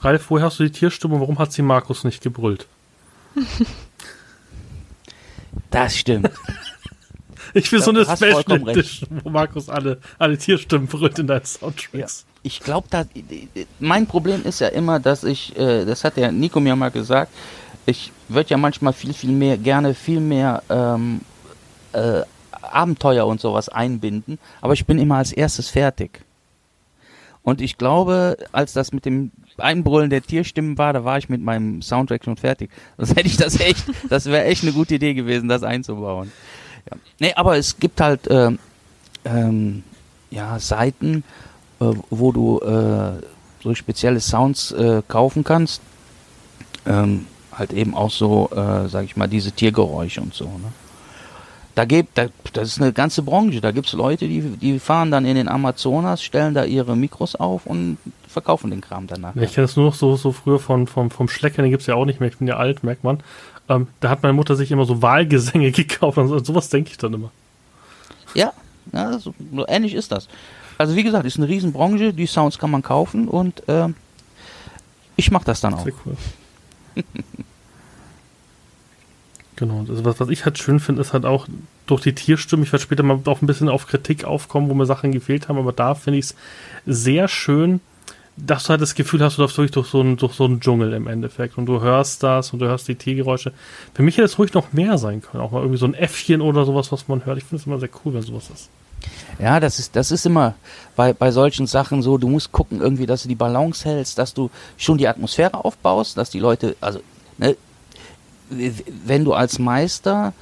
Ralf, woher hast du die Tierstimme? Warum hat sie Markus nicht gebrüllt? Das stimmt. Ich will so eine Special Edition, wo Markus alle, alle Tierstimmen brüllt in deinen Soundtracks. Ja, ich glaube, mein Problem ist ja immer, dass ich, äh, das hat der Nico mir mal gesagt, ich würde ja manchmal viel, viel mehr, gerne viel mehr ähm, äh, Abenteuer und sowas einbinden, aber ich bin immer als erstes fertig. Und ich glaube, als das mit dem Einbrüllen der Tierstimmen war, da war ich mit meinem Soundtrack schon fertig. Das hätte ich das echt, das wäre echt eine gute Idee gewesen, das einzubauen. Ja. Nee, aber es gibt halt äh, ähm, ja, Seiten, äh, wo du äh, so spezielle Sounds äh, kaufen kannst. Ähm, halt eben auch so, äh, sag ich mal, diese Tiergeräusche und so. Ne? Da gibt, da, das ist eine ganze Branche. Da gibt es Leute, die, die fahren dann in den Amazonas, stellen da ihre Mikros auf und verkaufen den Kram danach. Ja, ich kenne das nur noch so, so früher von, vom, vom Schlecker, den gibt es ja auch nicht mehr. Ich bin ja alt, merkt man. Ähm, da hat meine Mutter sich immer so Wahlgesänge gekauft. Und so, sowas denke ich dann immer. Ja, ja so, so, ähnlich ist das. Also wie gesagt, ist eine Riesenbranche. Die Sounds kann man kaufen und äh, ich mache das dann auch. Sehr cool. Genau, also was, was ich halt schön finde, ist halt auch durch die Tierstimme, ich werde später mal auch ein bisschen auf Kritik aufkommen, wo mir Sachen gefehlt haben, aber da finde ich es sehr schön, dass du halt das Gefühl hast, du läufst wirklich durch so, einen, durch so einen Dschungel im Endeffekt und du hörst das und du hörst die Tiergeräusche. Für mich hätte es ruhig noch mehr sein können, auch mal irgendwie so ein Äffchen oder sowas, was man hört. Ich finde es immer sehr cool, wenn sowas ist. Ja, das ist, das ist immer bei, bei solchen Sachen so, du musst gucken irgendwie, dass du die Balance hältst, dass du schon die Atmosphäre aufbaust, dass die Leute, also ne, wenn du als Meister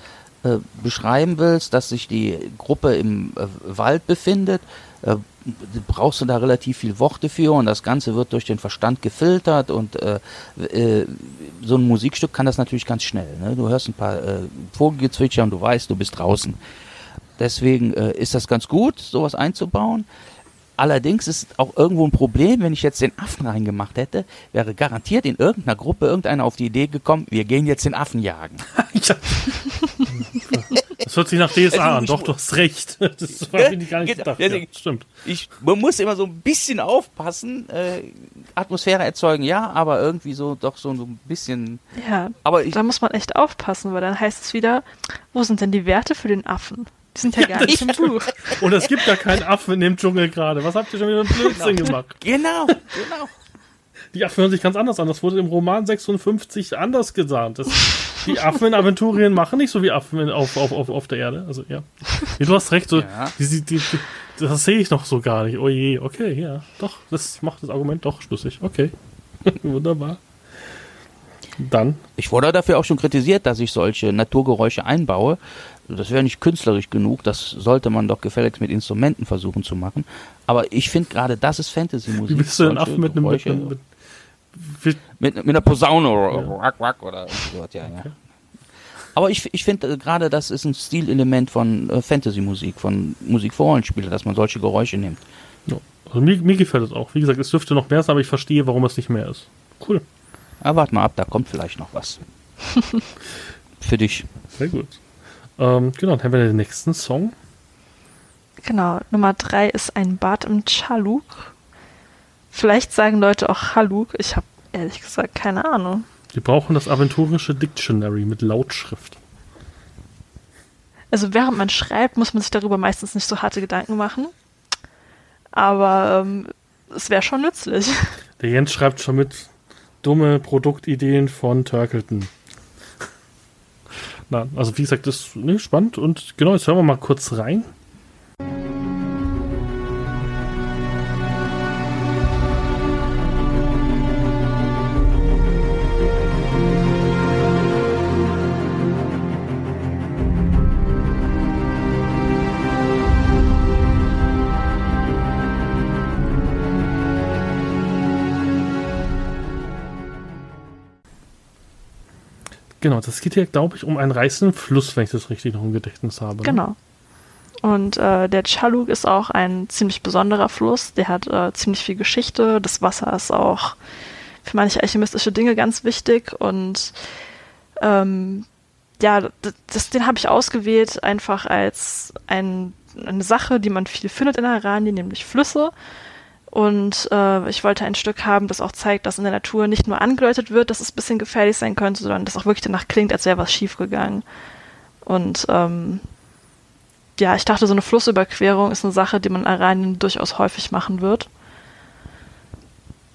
äh, beschreiben willst, dass sich die Gruppe im äh, Wald befindet, äh, brauchst du da relativ viel Worte für und das Ganze wird durch den Verstand gefiltert und äh, äh, so ein Musikstück kann das natürlich ganz schnell. Ne? Du hörst ein paar äh, Vogelgezwitscher und du weißt, du bist draußen. Deswegen ist das ganz gut, sowas einzubauen. Allerdings ist auch irgendwo ein Problem, wenn ich jetzt den Affen reingemacht hätte, wäre garantiert in irgendeiner Gruppe irgendeiner auf die Idee gekommen, wir gehen jetzt den Affen jagen. ja. Das hört sich nach DSA an, doch, du hast recht. Das war mir gar nicht gedacht. Ja, stimmt. Ich, man muss immer so ein bisschen aufpassen, äh, Atmosphäre erzeugen, ja, aber irgendwie so doch so ein bisschen. Ja, aber ich, da muss man echt aufpassen, weil dann heißt es wieder, wo sind denn die Werte für den Affen? Die sind ja, ja gar nicht im Buch. Und es gibt ja keinen Affen in dem Dschungel gerade. Was habt ihr schon wieder für einen Blödsinn genau. gemacht? Genau, genau. Die Affen hören sich ganz anders an. Das wurde im Roman 56 anders gesagt. Das, die Affen in Aventurien machen nicht so wie Affen auf, auf, auf, auf der Erde. Also, ja. Nee, du hast recht. So, ja. die, die, die, das sehe ich noch so gar nicht. Oh je, okay, ja. Doch, das macht das Argument doch schlüssig. Okay. Wunderbar. Dann. Ich wurde dafür auch schon kritisiert, dass ich solche Naturgeräusche einbaue. Das wäre nicht künstlerisch genug, das sollte man doch gefälligst mit Instrumenten versuchen zu machen. Aber ich finde gerade, das ist Fantasy-Musik. Wie bist du denn Affen mit einem, mit, mit, mit, mit, einer Posaune oder ja. Oder so ja, ja. Okay. Aber ich, ich finde äh, gerade, das ist ein Stilelement von äh, Fantasy-Musik, von Musik für Rollenspiele, dass man solche Geräusche nimmt. Ja. Also mir, mir gefällt es auch. Wie gesagt, es dürfte noch mehr sein, aber ich verstehe, warum es nicht mehr ist. Cool. Ja, warte mal ab, da kommt vielleicht noch was. für dich. Sehr gut. Ähm, genau, dann haben wir den nächsten Song. Genau, Nummer drei ist ein Bad im Chaluk. Vielleicht sagen Leute auch Haluk. Ich habe ehrlich gesagt keine Ahnung. Die brauchen das aventurische Dictionary mit Lautschrift. Also während man schreibt, muss man sich darüber meistens nicht so harte Gedanken machen. Aber ähm, es wäre schon nützlich. Der Jens schreibt schon mit dumme Produktideen von Turkleton. Na, also wie gesagt, das ist nee, spannend und genau, jetzt hören wir mal kurz rein. Genau, das geht hier, glaube ich, um einen reißenden Fluss, wenn ich das richtig noch im Gedächtnis habe. Ne? Genau. Und äh, der Chaluk ist auch ein ziemlich besonderer Fluss. Der hat äh, ziemlich viel Geschichte. Das Wasser ist auch für manche alchemistische Dinge ganz wichtig. Und ähm, ja, das, den habe ich ausgewählt einfach als ein, eine Sache, die man viel findet in Aranien, nämlich Flüsse. Und äh, ich wollte ein Stück haben, das auch zeigt, dass in der Natur nicht nur angedeutet wird, dass es ein bisschen gefährlich sein könnte, sondern das auch wirklich danach klingt, als wäre was schiefgegangen. Und ähm, ja, ich dachte, so eine Flussüberquerung ist eine Sache, die man in Aranien durchaus häufig machen wird.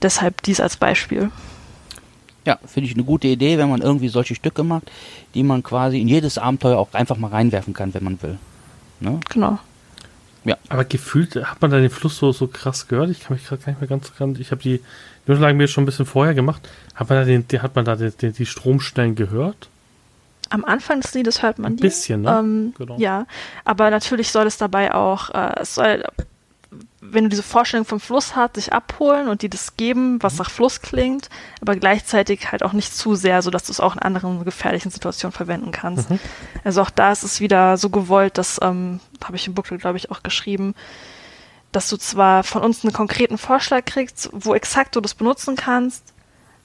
Deshalb dies als Beispiel. Ja, finde ich eine gute Idee, wenn man irgendwie solche Stücke macht, die man quasi in jedes Abenteuer auch einfach mal reinwerfen kann, wenn man will. Ne? Genau. Ja. Aber gefühlt hat man da den Fluss so, so krass gehört. Ich kann mich gerade gar nicht mehr ganz dran. Ich habe die Unterlagen mir schon ein bisschen vorher gemacht. Hat man da, den, hat man da die, die, die Stromstellen gehört? Am Anfang des Liedes hört man die. Ein bisschen, ne? Ähm, genau. Ja, aber natürlich soll es dabei auch, äh, es soll wenn du diese Vorstellung vom Fluss hast, sich abholen und dir das geben, was nach Fluss klingt, aber gleichzeitig halt auch nicht zu sehr, sodass du es auch in anderen gefährlichen Situationen verwenden kannst. Mhm. Also auch da ist es wieder so gewollt, dass, ähm, habe ich im Booklet, glaube ich, auch geschrieben, dass du zwar von uns einen konkreten Vorschlag kriegst, wo exakt du das benutzen kannst,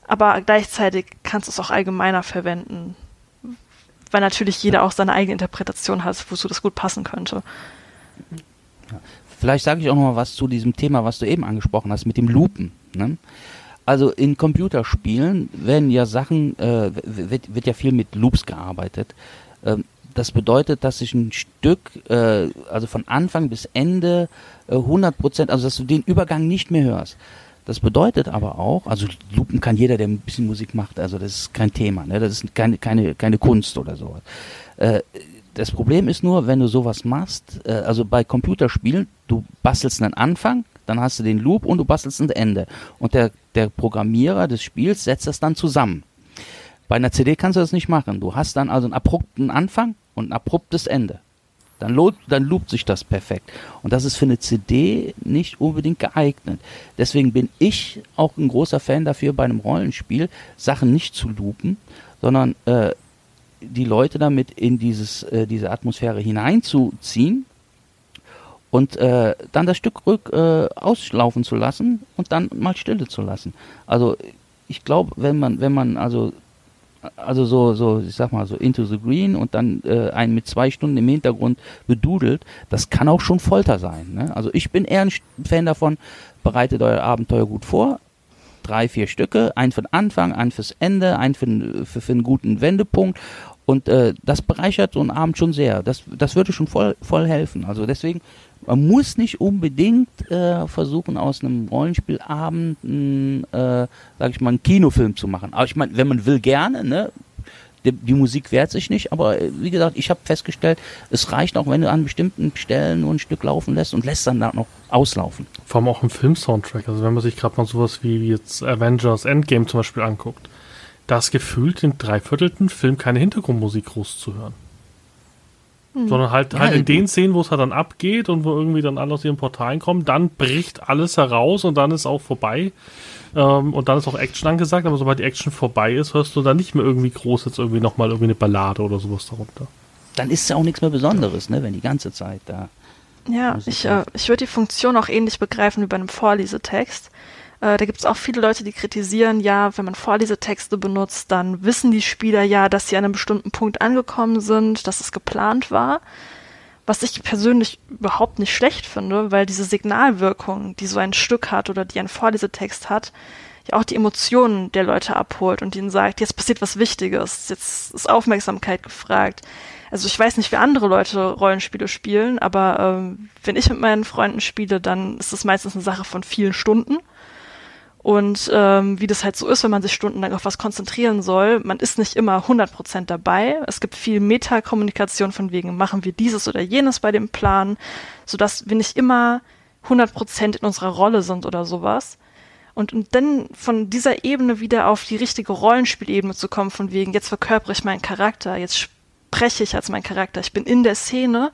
aber gleichzeitig kannst du es auch allgemeiner verwenden. Weil natürlich jeder auch seine eigene Interpretation hat, wozu das gut passen könnte. Vielleicht sage ich auch noch mal was zu diesem Thema, was du eben angesprochen hast, mit dem Lupen. Ne? Also in Computerspielen werden ja Sachen, äh, wird, wird ja viel mit Loops gearbeitet. Ähm, das bedeutet, dass ich ein Stück, äh, also von Anfang bis Ende äh, 100 Prozent, also dass du den Übergang nicht mehr hörst. Das bedeutet aber auch, also Lupen kann jeder, der ein bisschen Musik macht, also das ist kein Thema, ne? das ist keine, keine, keine Kunst oder sowas. Äh, das Problem ist nur, wenn du sowas machst, äh, also bei Computerspielen, du bastelst einen Anfang, dann hast du den Loop und du bastelst ein Ende. Und der, der Programmierer des Spiels setzt das dann zusammen. Bei einer CD kannst du das nicht machen. Du hast dann also einen abrupten Anfang und ein abruptes Ende. Dann, lo dann loopt sich das perfekt. Und das ist für eine CD nicht unbedingt geeignet. Deswegen bin ich auch ein großer Fan dafür, bei einem Rollenspiel Sachen nicht zu loopen, sondern äh, die Leute damit in dieses, äh, diese Atmosphäre hineinzuziehen und äh, dann das Stück rück äh, auslaufen zu lassen und dann mal Stille zu lassen. Also ich glaube, wenn man, wenn man also also so, so, ich sag mal, so Into the Green und dann äh, einen mit zwei Stunden im Hintergrund bedudelt, das kann auch schon Folter sein. Ne? Also ich bin eher ein Fan davon, bereitet euer Abenteuer gut vor. Drei, vier Stücke, ein für den Anfang, ein fürs Ende, ein für, für, für einen guten Wendepunkt. Und äh, das bereichert so einen Abend schon sehr. Das, das würde schon voll, voll helfen. Also deswegen man muss nicht unbedingt äh, versuchen, aus einem Rollenspielabend, äh, sag ich mal, einen Kinofilm zu machen. Aber ich meine, wenn man will, gerne, ne? Die, die, Musik wehrt sich nicht, aber äh, wie gesagt, ich habe festgestellt, es reicht auch, wenn du an bestimmten Stellen nur ein Stück laufen lässt und lässt dann da noch auslaufen. Vor allem auch im Film-Soundtrack. Also wenn man sich gerade mal sowas wie jetzt Avengers Endgame zum Beispiel anguckt, da ist gefühlt in dreiviertelten Film keine Hintergrundmusik groß zu hören. Mhm. Sondern halt, ja, halt in den Szenen, wo es halt dann abgeht und wo irgendwie dann alle aus ihren Portalen kommen, dann bricht alles heraus und dann ist auch vorbei. Ähm, und dann ist auch Action angesagt, aber sobald die Action vorbei ist, hörst du dann nicht mehr irgendwie groß jetzt irgendwie nochmal irgendwie eine Ballade oder sowas darunter. Dann ist es ja auch nichts mehr Besonderes, ne, wenn die ganze Zeit da. Ja, ich, äh, ich würde die Funktion auch ähnlich begreifen wie bei einem Vorlesetext. Äh, da gibt es auch viele Leute, die kritisieren, ja, wenn man Vorlesetexte benutzt, dann wissen die Spieler ja, dass sie an einem bestimmten Punkt angekommen sind, dass es geplant war. Was ich persönlich überhaupt nicht schlecht finde, weil diese Signalwirkung, die so ein Stück hat oder die ein Vorlesetext hat, ja auch die Emotionen der Leute abholt und ihnen sagt, jetzt passiert was Wichtiges, jetzt ist Aufmerksamkeit gefragt. Also ich weiß nicht, wie andere Leute Rollenspiele spielen, aber ähm, wenn ich mit meinen Freunden spiele, dann ist es meistens eine Sache von vielen Stunden. Und ähm, wie das halt so ist, wenn man sich stundenlang auf was konzentrieren soll, man ist nicht immer 100% dabei. Es gibt viel Metakommunikation von wegen, machen wir dieses oder jenes bei dem Plan, sodass wir nicht immer 100% in unserer Rolle sind oder sowas. Und, und dann von dieser Ebene wieder auf die richtige Rollenspielebene zu kommen, von wegen, jetzt verkörpere ich meinen Charakter, jetzt spreche ich als mein Charakter, ich bin in der Szene,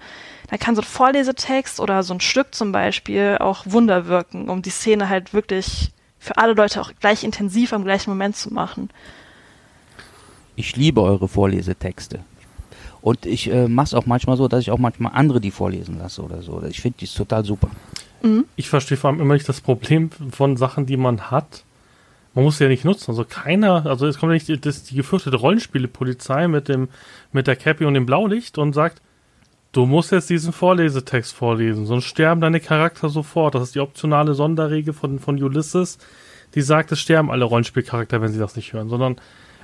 da kann so ein Vorlesetext oder so ein Stück zum Beispiel auch Wunder wirken, um die Szene halt wirklich für alle Leute auch gleich intensiv am gleichen Moment zu machen. Ich liebe eure Vorlesetexte. Und ich äh, mache es auch manchmal so, dass ich auch manchmal andere die vorlesen lasse oder so. Ich finde die total super. Mhm. Ich verstehe vor allem immer nicht das Problem von Sachen, die man hat. Man muss sie ja nicht nutzen. Also keiner, also es kommt ja nicht das, die gefürchtete Rollenspiele-Polizei mit dem, mit der Cappy und dem Blaulicht und sagt, du musst jetzt diesen Vorlesetext vorlesen, sonst sterben deine Charakter sofort. Das ist die optionale Sonderregel von, von Ulysses die sagt, es sterben alle Rollenspielcharakter, wenn sie das nicht hören, sondern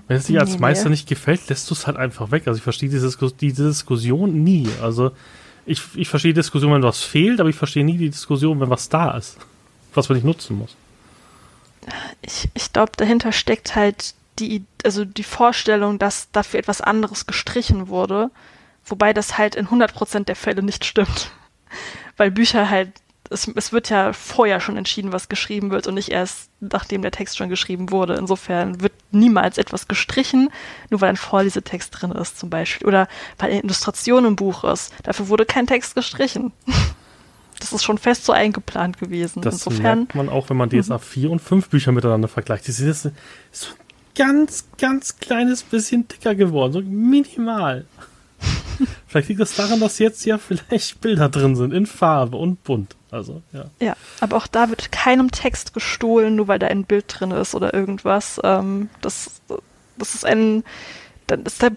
wenn es dir als Meister nicht gefällt, lässt du es halt einfach weg. Also ich verstehe diese, diese Diskussion nie. Also ich, ich verstehe die Diskussion, wenn was fehlt, aber ich verstehe nie die Diskussion, wenn was da ist, was man nicht nutzen muss. Ich, ich glaube, dahinter steckt halt die, also die Vorstellung, dass dafür etwas anderes gestrichen wurde, wobei das halt in 100% der Fälle nicht stimmt. Weil Bücher halt es, es wird ja vorher schon entschieden, was geschrieben wird und nicht erst nachdem der Text schon geschrieben wurde. Insofern wird niemals etwas gestrichen, nur weil ein Vorlesetext drin ist zum Beispiel. Oder weil eine Illustration im Buch ist. Dafür wurde kein Text gestrichen. Das ist schon fest so eingeplant gewesen. Das Insofern, merkt man auch, wenn man DSA 4 und 5 Bücher miteinander vergleicht. Die sind so ein ganz, ganz kleines bisschen dicker geworden. So minimal. Vielleicht liegt das daran, dass jetzt ja vielleicht Bilder drin sind in Farbe und bunt. Also, ja. Ja, aber auch da wird keinem Text gestohlen, nur weil da ein Bild drin ist oder irgendwas. Ähm, das, das ist ein, dann ist der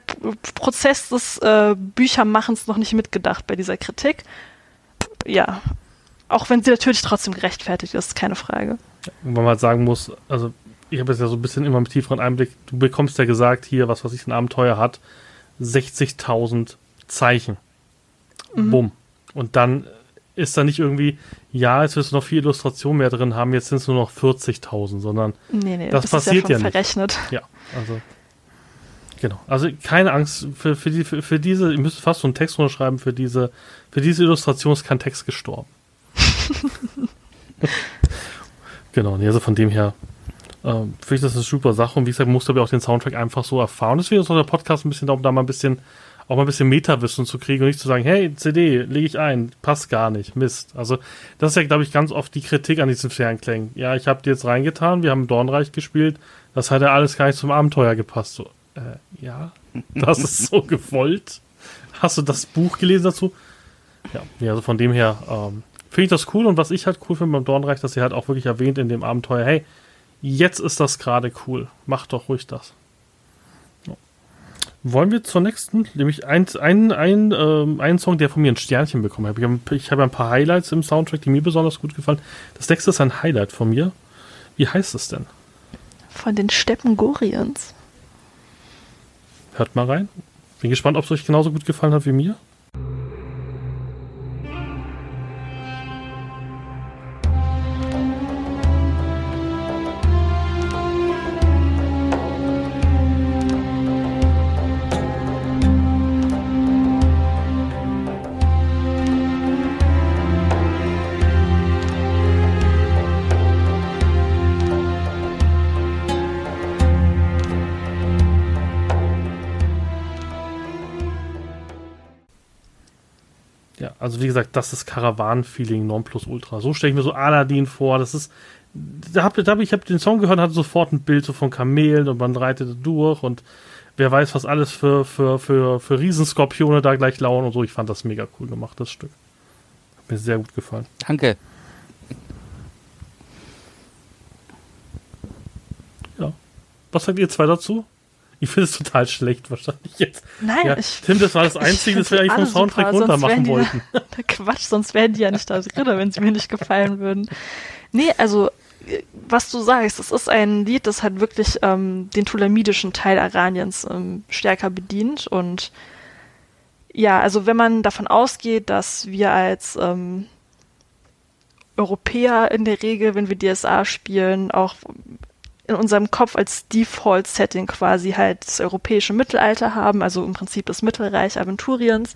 Prozess des äh, Büchermachens noch nicht mitgedacht bei dieser Kritik. Ja, auch wenn sie natürlich trotzdem gerechtfertigt ist, keine Frage. Wo man halt sagen muss, also ich habe jetzt ja so ein bisschen immer mit tieferen Einblick, du bekommst ja gesagt, hier, was weiß ich, ein Abenteuer hat, 60.000 Zeichen. Mhm. Bumm. Und dann ist da nicht irgendwie, ja, jetzt wirst du noch vier Illustrationen mehr drin haben, jetzt sind es nur noch 40.000, sondern nee, nee, das, das passiert ja, ja, nicht. verrechnet. Ja, also genau. Also keine Angst für, für, die, für, für diese, ihr müsst fast so einen Text unterschreiben, für diese, für diese Illustration ist kein Text gestorben. genau, nee, also von dem her ähm, finde ich das eine super Sache und wie gesagt, musst du aber auch den Soundtrack einfach so erfahren. Deswegen ist auch der Podcast ein bisschen darum, da mal ein bisschen auch mal ein bisschen Meta-Wissen zu kriegen und nicht zu sagen, hey, CD, lege ich ein, passt gar nicht, Mist. Also das ist ja, glaube ich, ganz oft die Kritik an diesen Fernklängen. Ja, ich habe die jetzt reingetan, wir haben Dornreich gespielt, das hat ja alles gar nicht zum Abenteuer gepasst. So, äh, ja, das ist so gewollt. Hast du das Buch gelesen dazu? Ja, ja also von dem her ähm, finde ich das cool und was ich halt cool finde beim Dornreich, dass sie halt auch wirklich erwähnt in dem Abenteuer, hey, jetzt ist das gerade cool, mach doch ruhig das. Wollen wir zur nächsten, nämlich ein, ein, ein, ähm, einen Song, der von mir ein Sternchen bekommen hat. Ich habe ich hab ein paar Highlights im Soundtrack, die mir besonders gut gefallen. Das nächste ist ein Highlight von mir. Wie heißt es denn? Von den Steppen Goriens. Hört mal rein. Bin gespannt, ob es euch genauso gut gefallen hat wie mir. Also wie gesagt, das ist Karawan-Feeling Nonplusultra. So stelle ich mir so Aladdin vor. Das ist, da hab, da hab, ich habe den Song gehört, hatte sofort ein Bild so von Kamelen und man reitet durch und wer weiß, was alles für, für, für, für Riesenskorpione da gleich lauern und so. Ich fand das mega cool gemacht, das Stück. Hat mir sehr gut gefallen. Danke. Ja. Was sagt ihr zwei dazu? Ich finde es total schlecht wahrscheinlich jetzt. Nein, ja, ich, Tim, das war das Einzige, das wir eigentlich vom Soundtrack super, runter machen wollten. Ja, Quatsch, sonst wären die ja nicht da drin, wenn sie mir nicht gefallen würden. Nee, also was du sagst, es ist ein Lied, das halt wirklich ähm, den tulamidischen Teil Araniens ähm, stärker bedient und ja, also wenn man davon ausgeht, dass wir als ähm, Europäer in der Regel, wenn wir DSA spielen, auch in unserem Kopf als Default-Setting quasi halt das europäische Mittelalter haben, also im Prinzip das Mittelreich Aventuriens.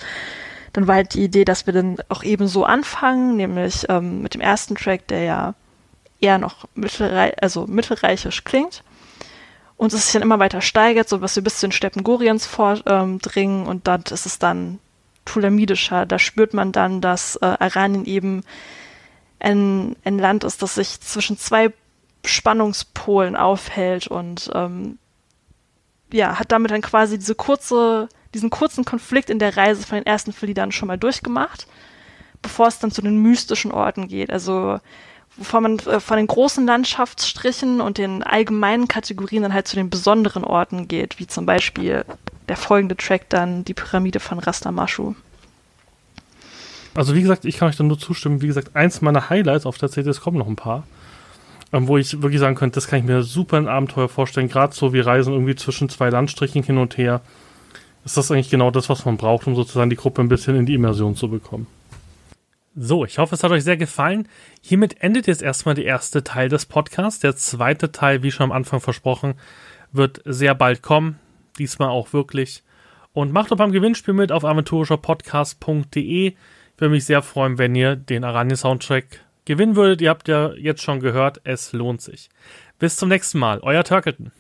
Dann war halt die Idee, dass wir dann auch eben so anfangen, nämlich ähm, mit dem ersten Track, der ja eher noch mittelreich, also mittelreichisch klingt. Und es sich dann immer weiter steigert, so was wir bis zu den Steppen Goriens vordringen ähm, und dann ist es dann tulamidischer. Da spürt man dann, dass äh, Aranien eben ein, ein Land ist, das sich zwischen zwei Spannungspolen aufhält und ähm, ja, hat damit dann quasi diese kurze, diesen kurzen Konflikt in der Reise von den ersten vier Liedern schon mal durchgemacht, bevor es dann zu den mystischen Orten geht. Also bevor man äh, von den großen Landschaftsstrichen und den allgemeinen Kategorien dann halt zu den besonderen Orten geht, wie zum Beispiel der folgende Track dann die Pyramide von Rastamashu. Also wie gesagt, ich kann euch dann nur zustimmen. Wie gesagt, eins meiner Highlights auf der CD, es kommen noch ein paar ähm, wo ich wirklich sagen könnte, das kann ich mir super ein Abenteuer vorstellen. Gerade so wie Reisen irgendwie zwischen zwei Landstrichen hin und her. Ist das eigentlich genau das, was man braucht, um sozusagen die Gruppe ein bisschen in die Immersion zu bekommen. So, ich hoffe, es hat euch sehr gefallen. Hiermit endet jetzt erstmal der erste Teil des Podcasts. Der zweite Teil, wie schon am Anfang versprochen, wird sehr bald kommen. Diesmal auch wirklich. Und macht doch beim Gewinnspiel mit auf aventurischerpodcast.de. Ich würde mich sehr freuen, wenn ihr den Aranje-Soundtrack gewinnen würdet. Ihr habt ja jetzt schon gehört, es lohnt sich. Bis zum nächsten Mal, euer Turkelton.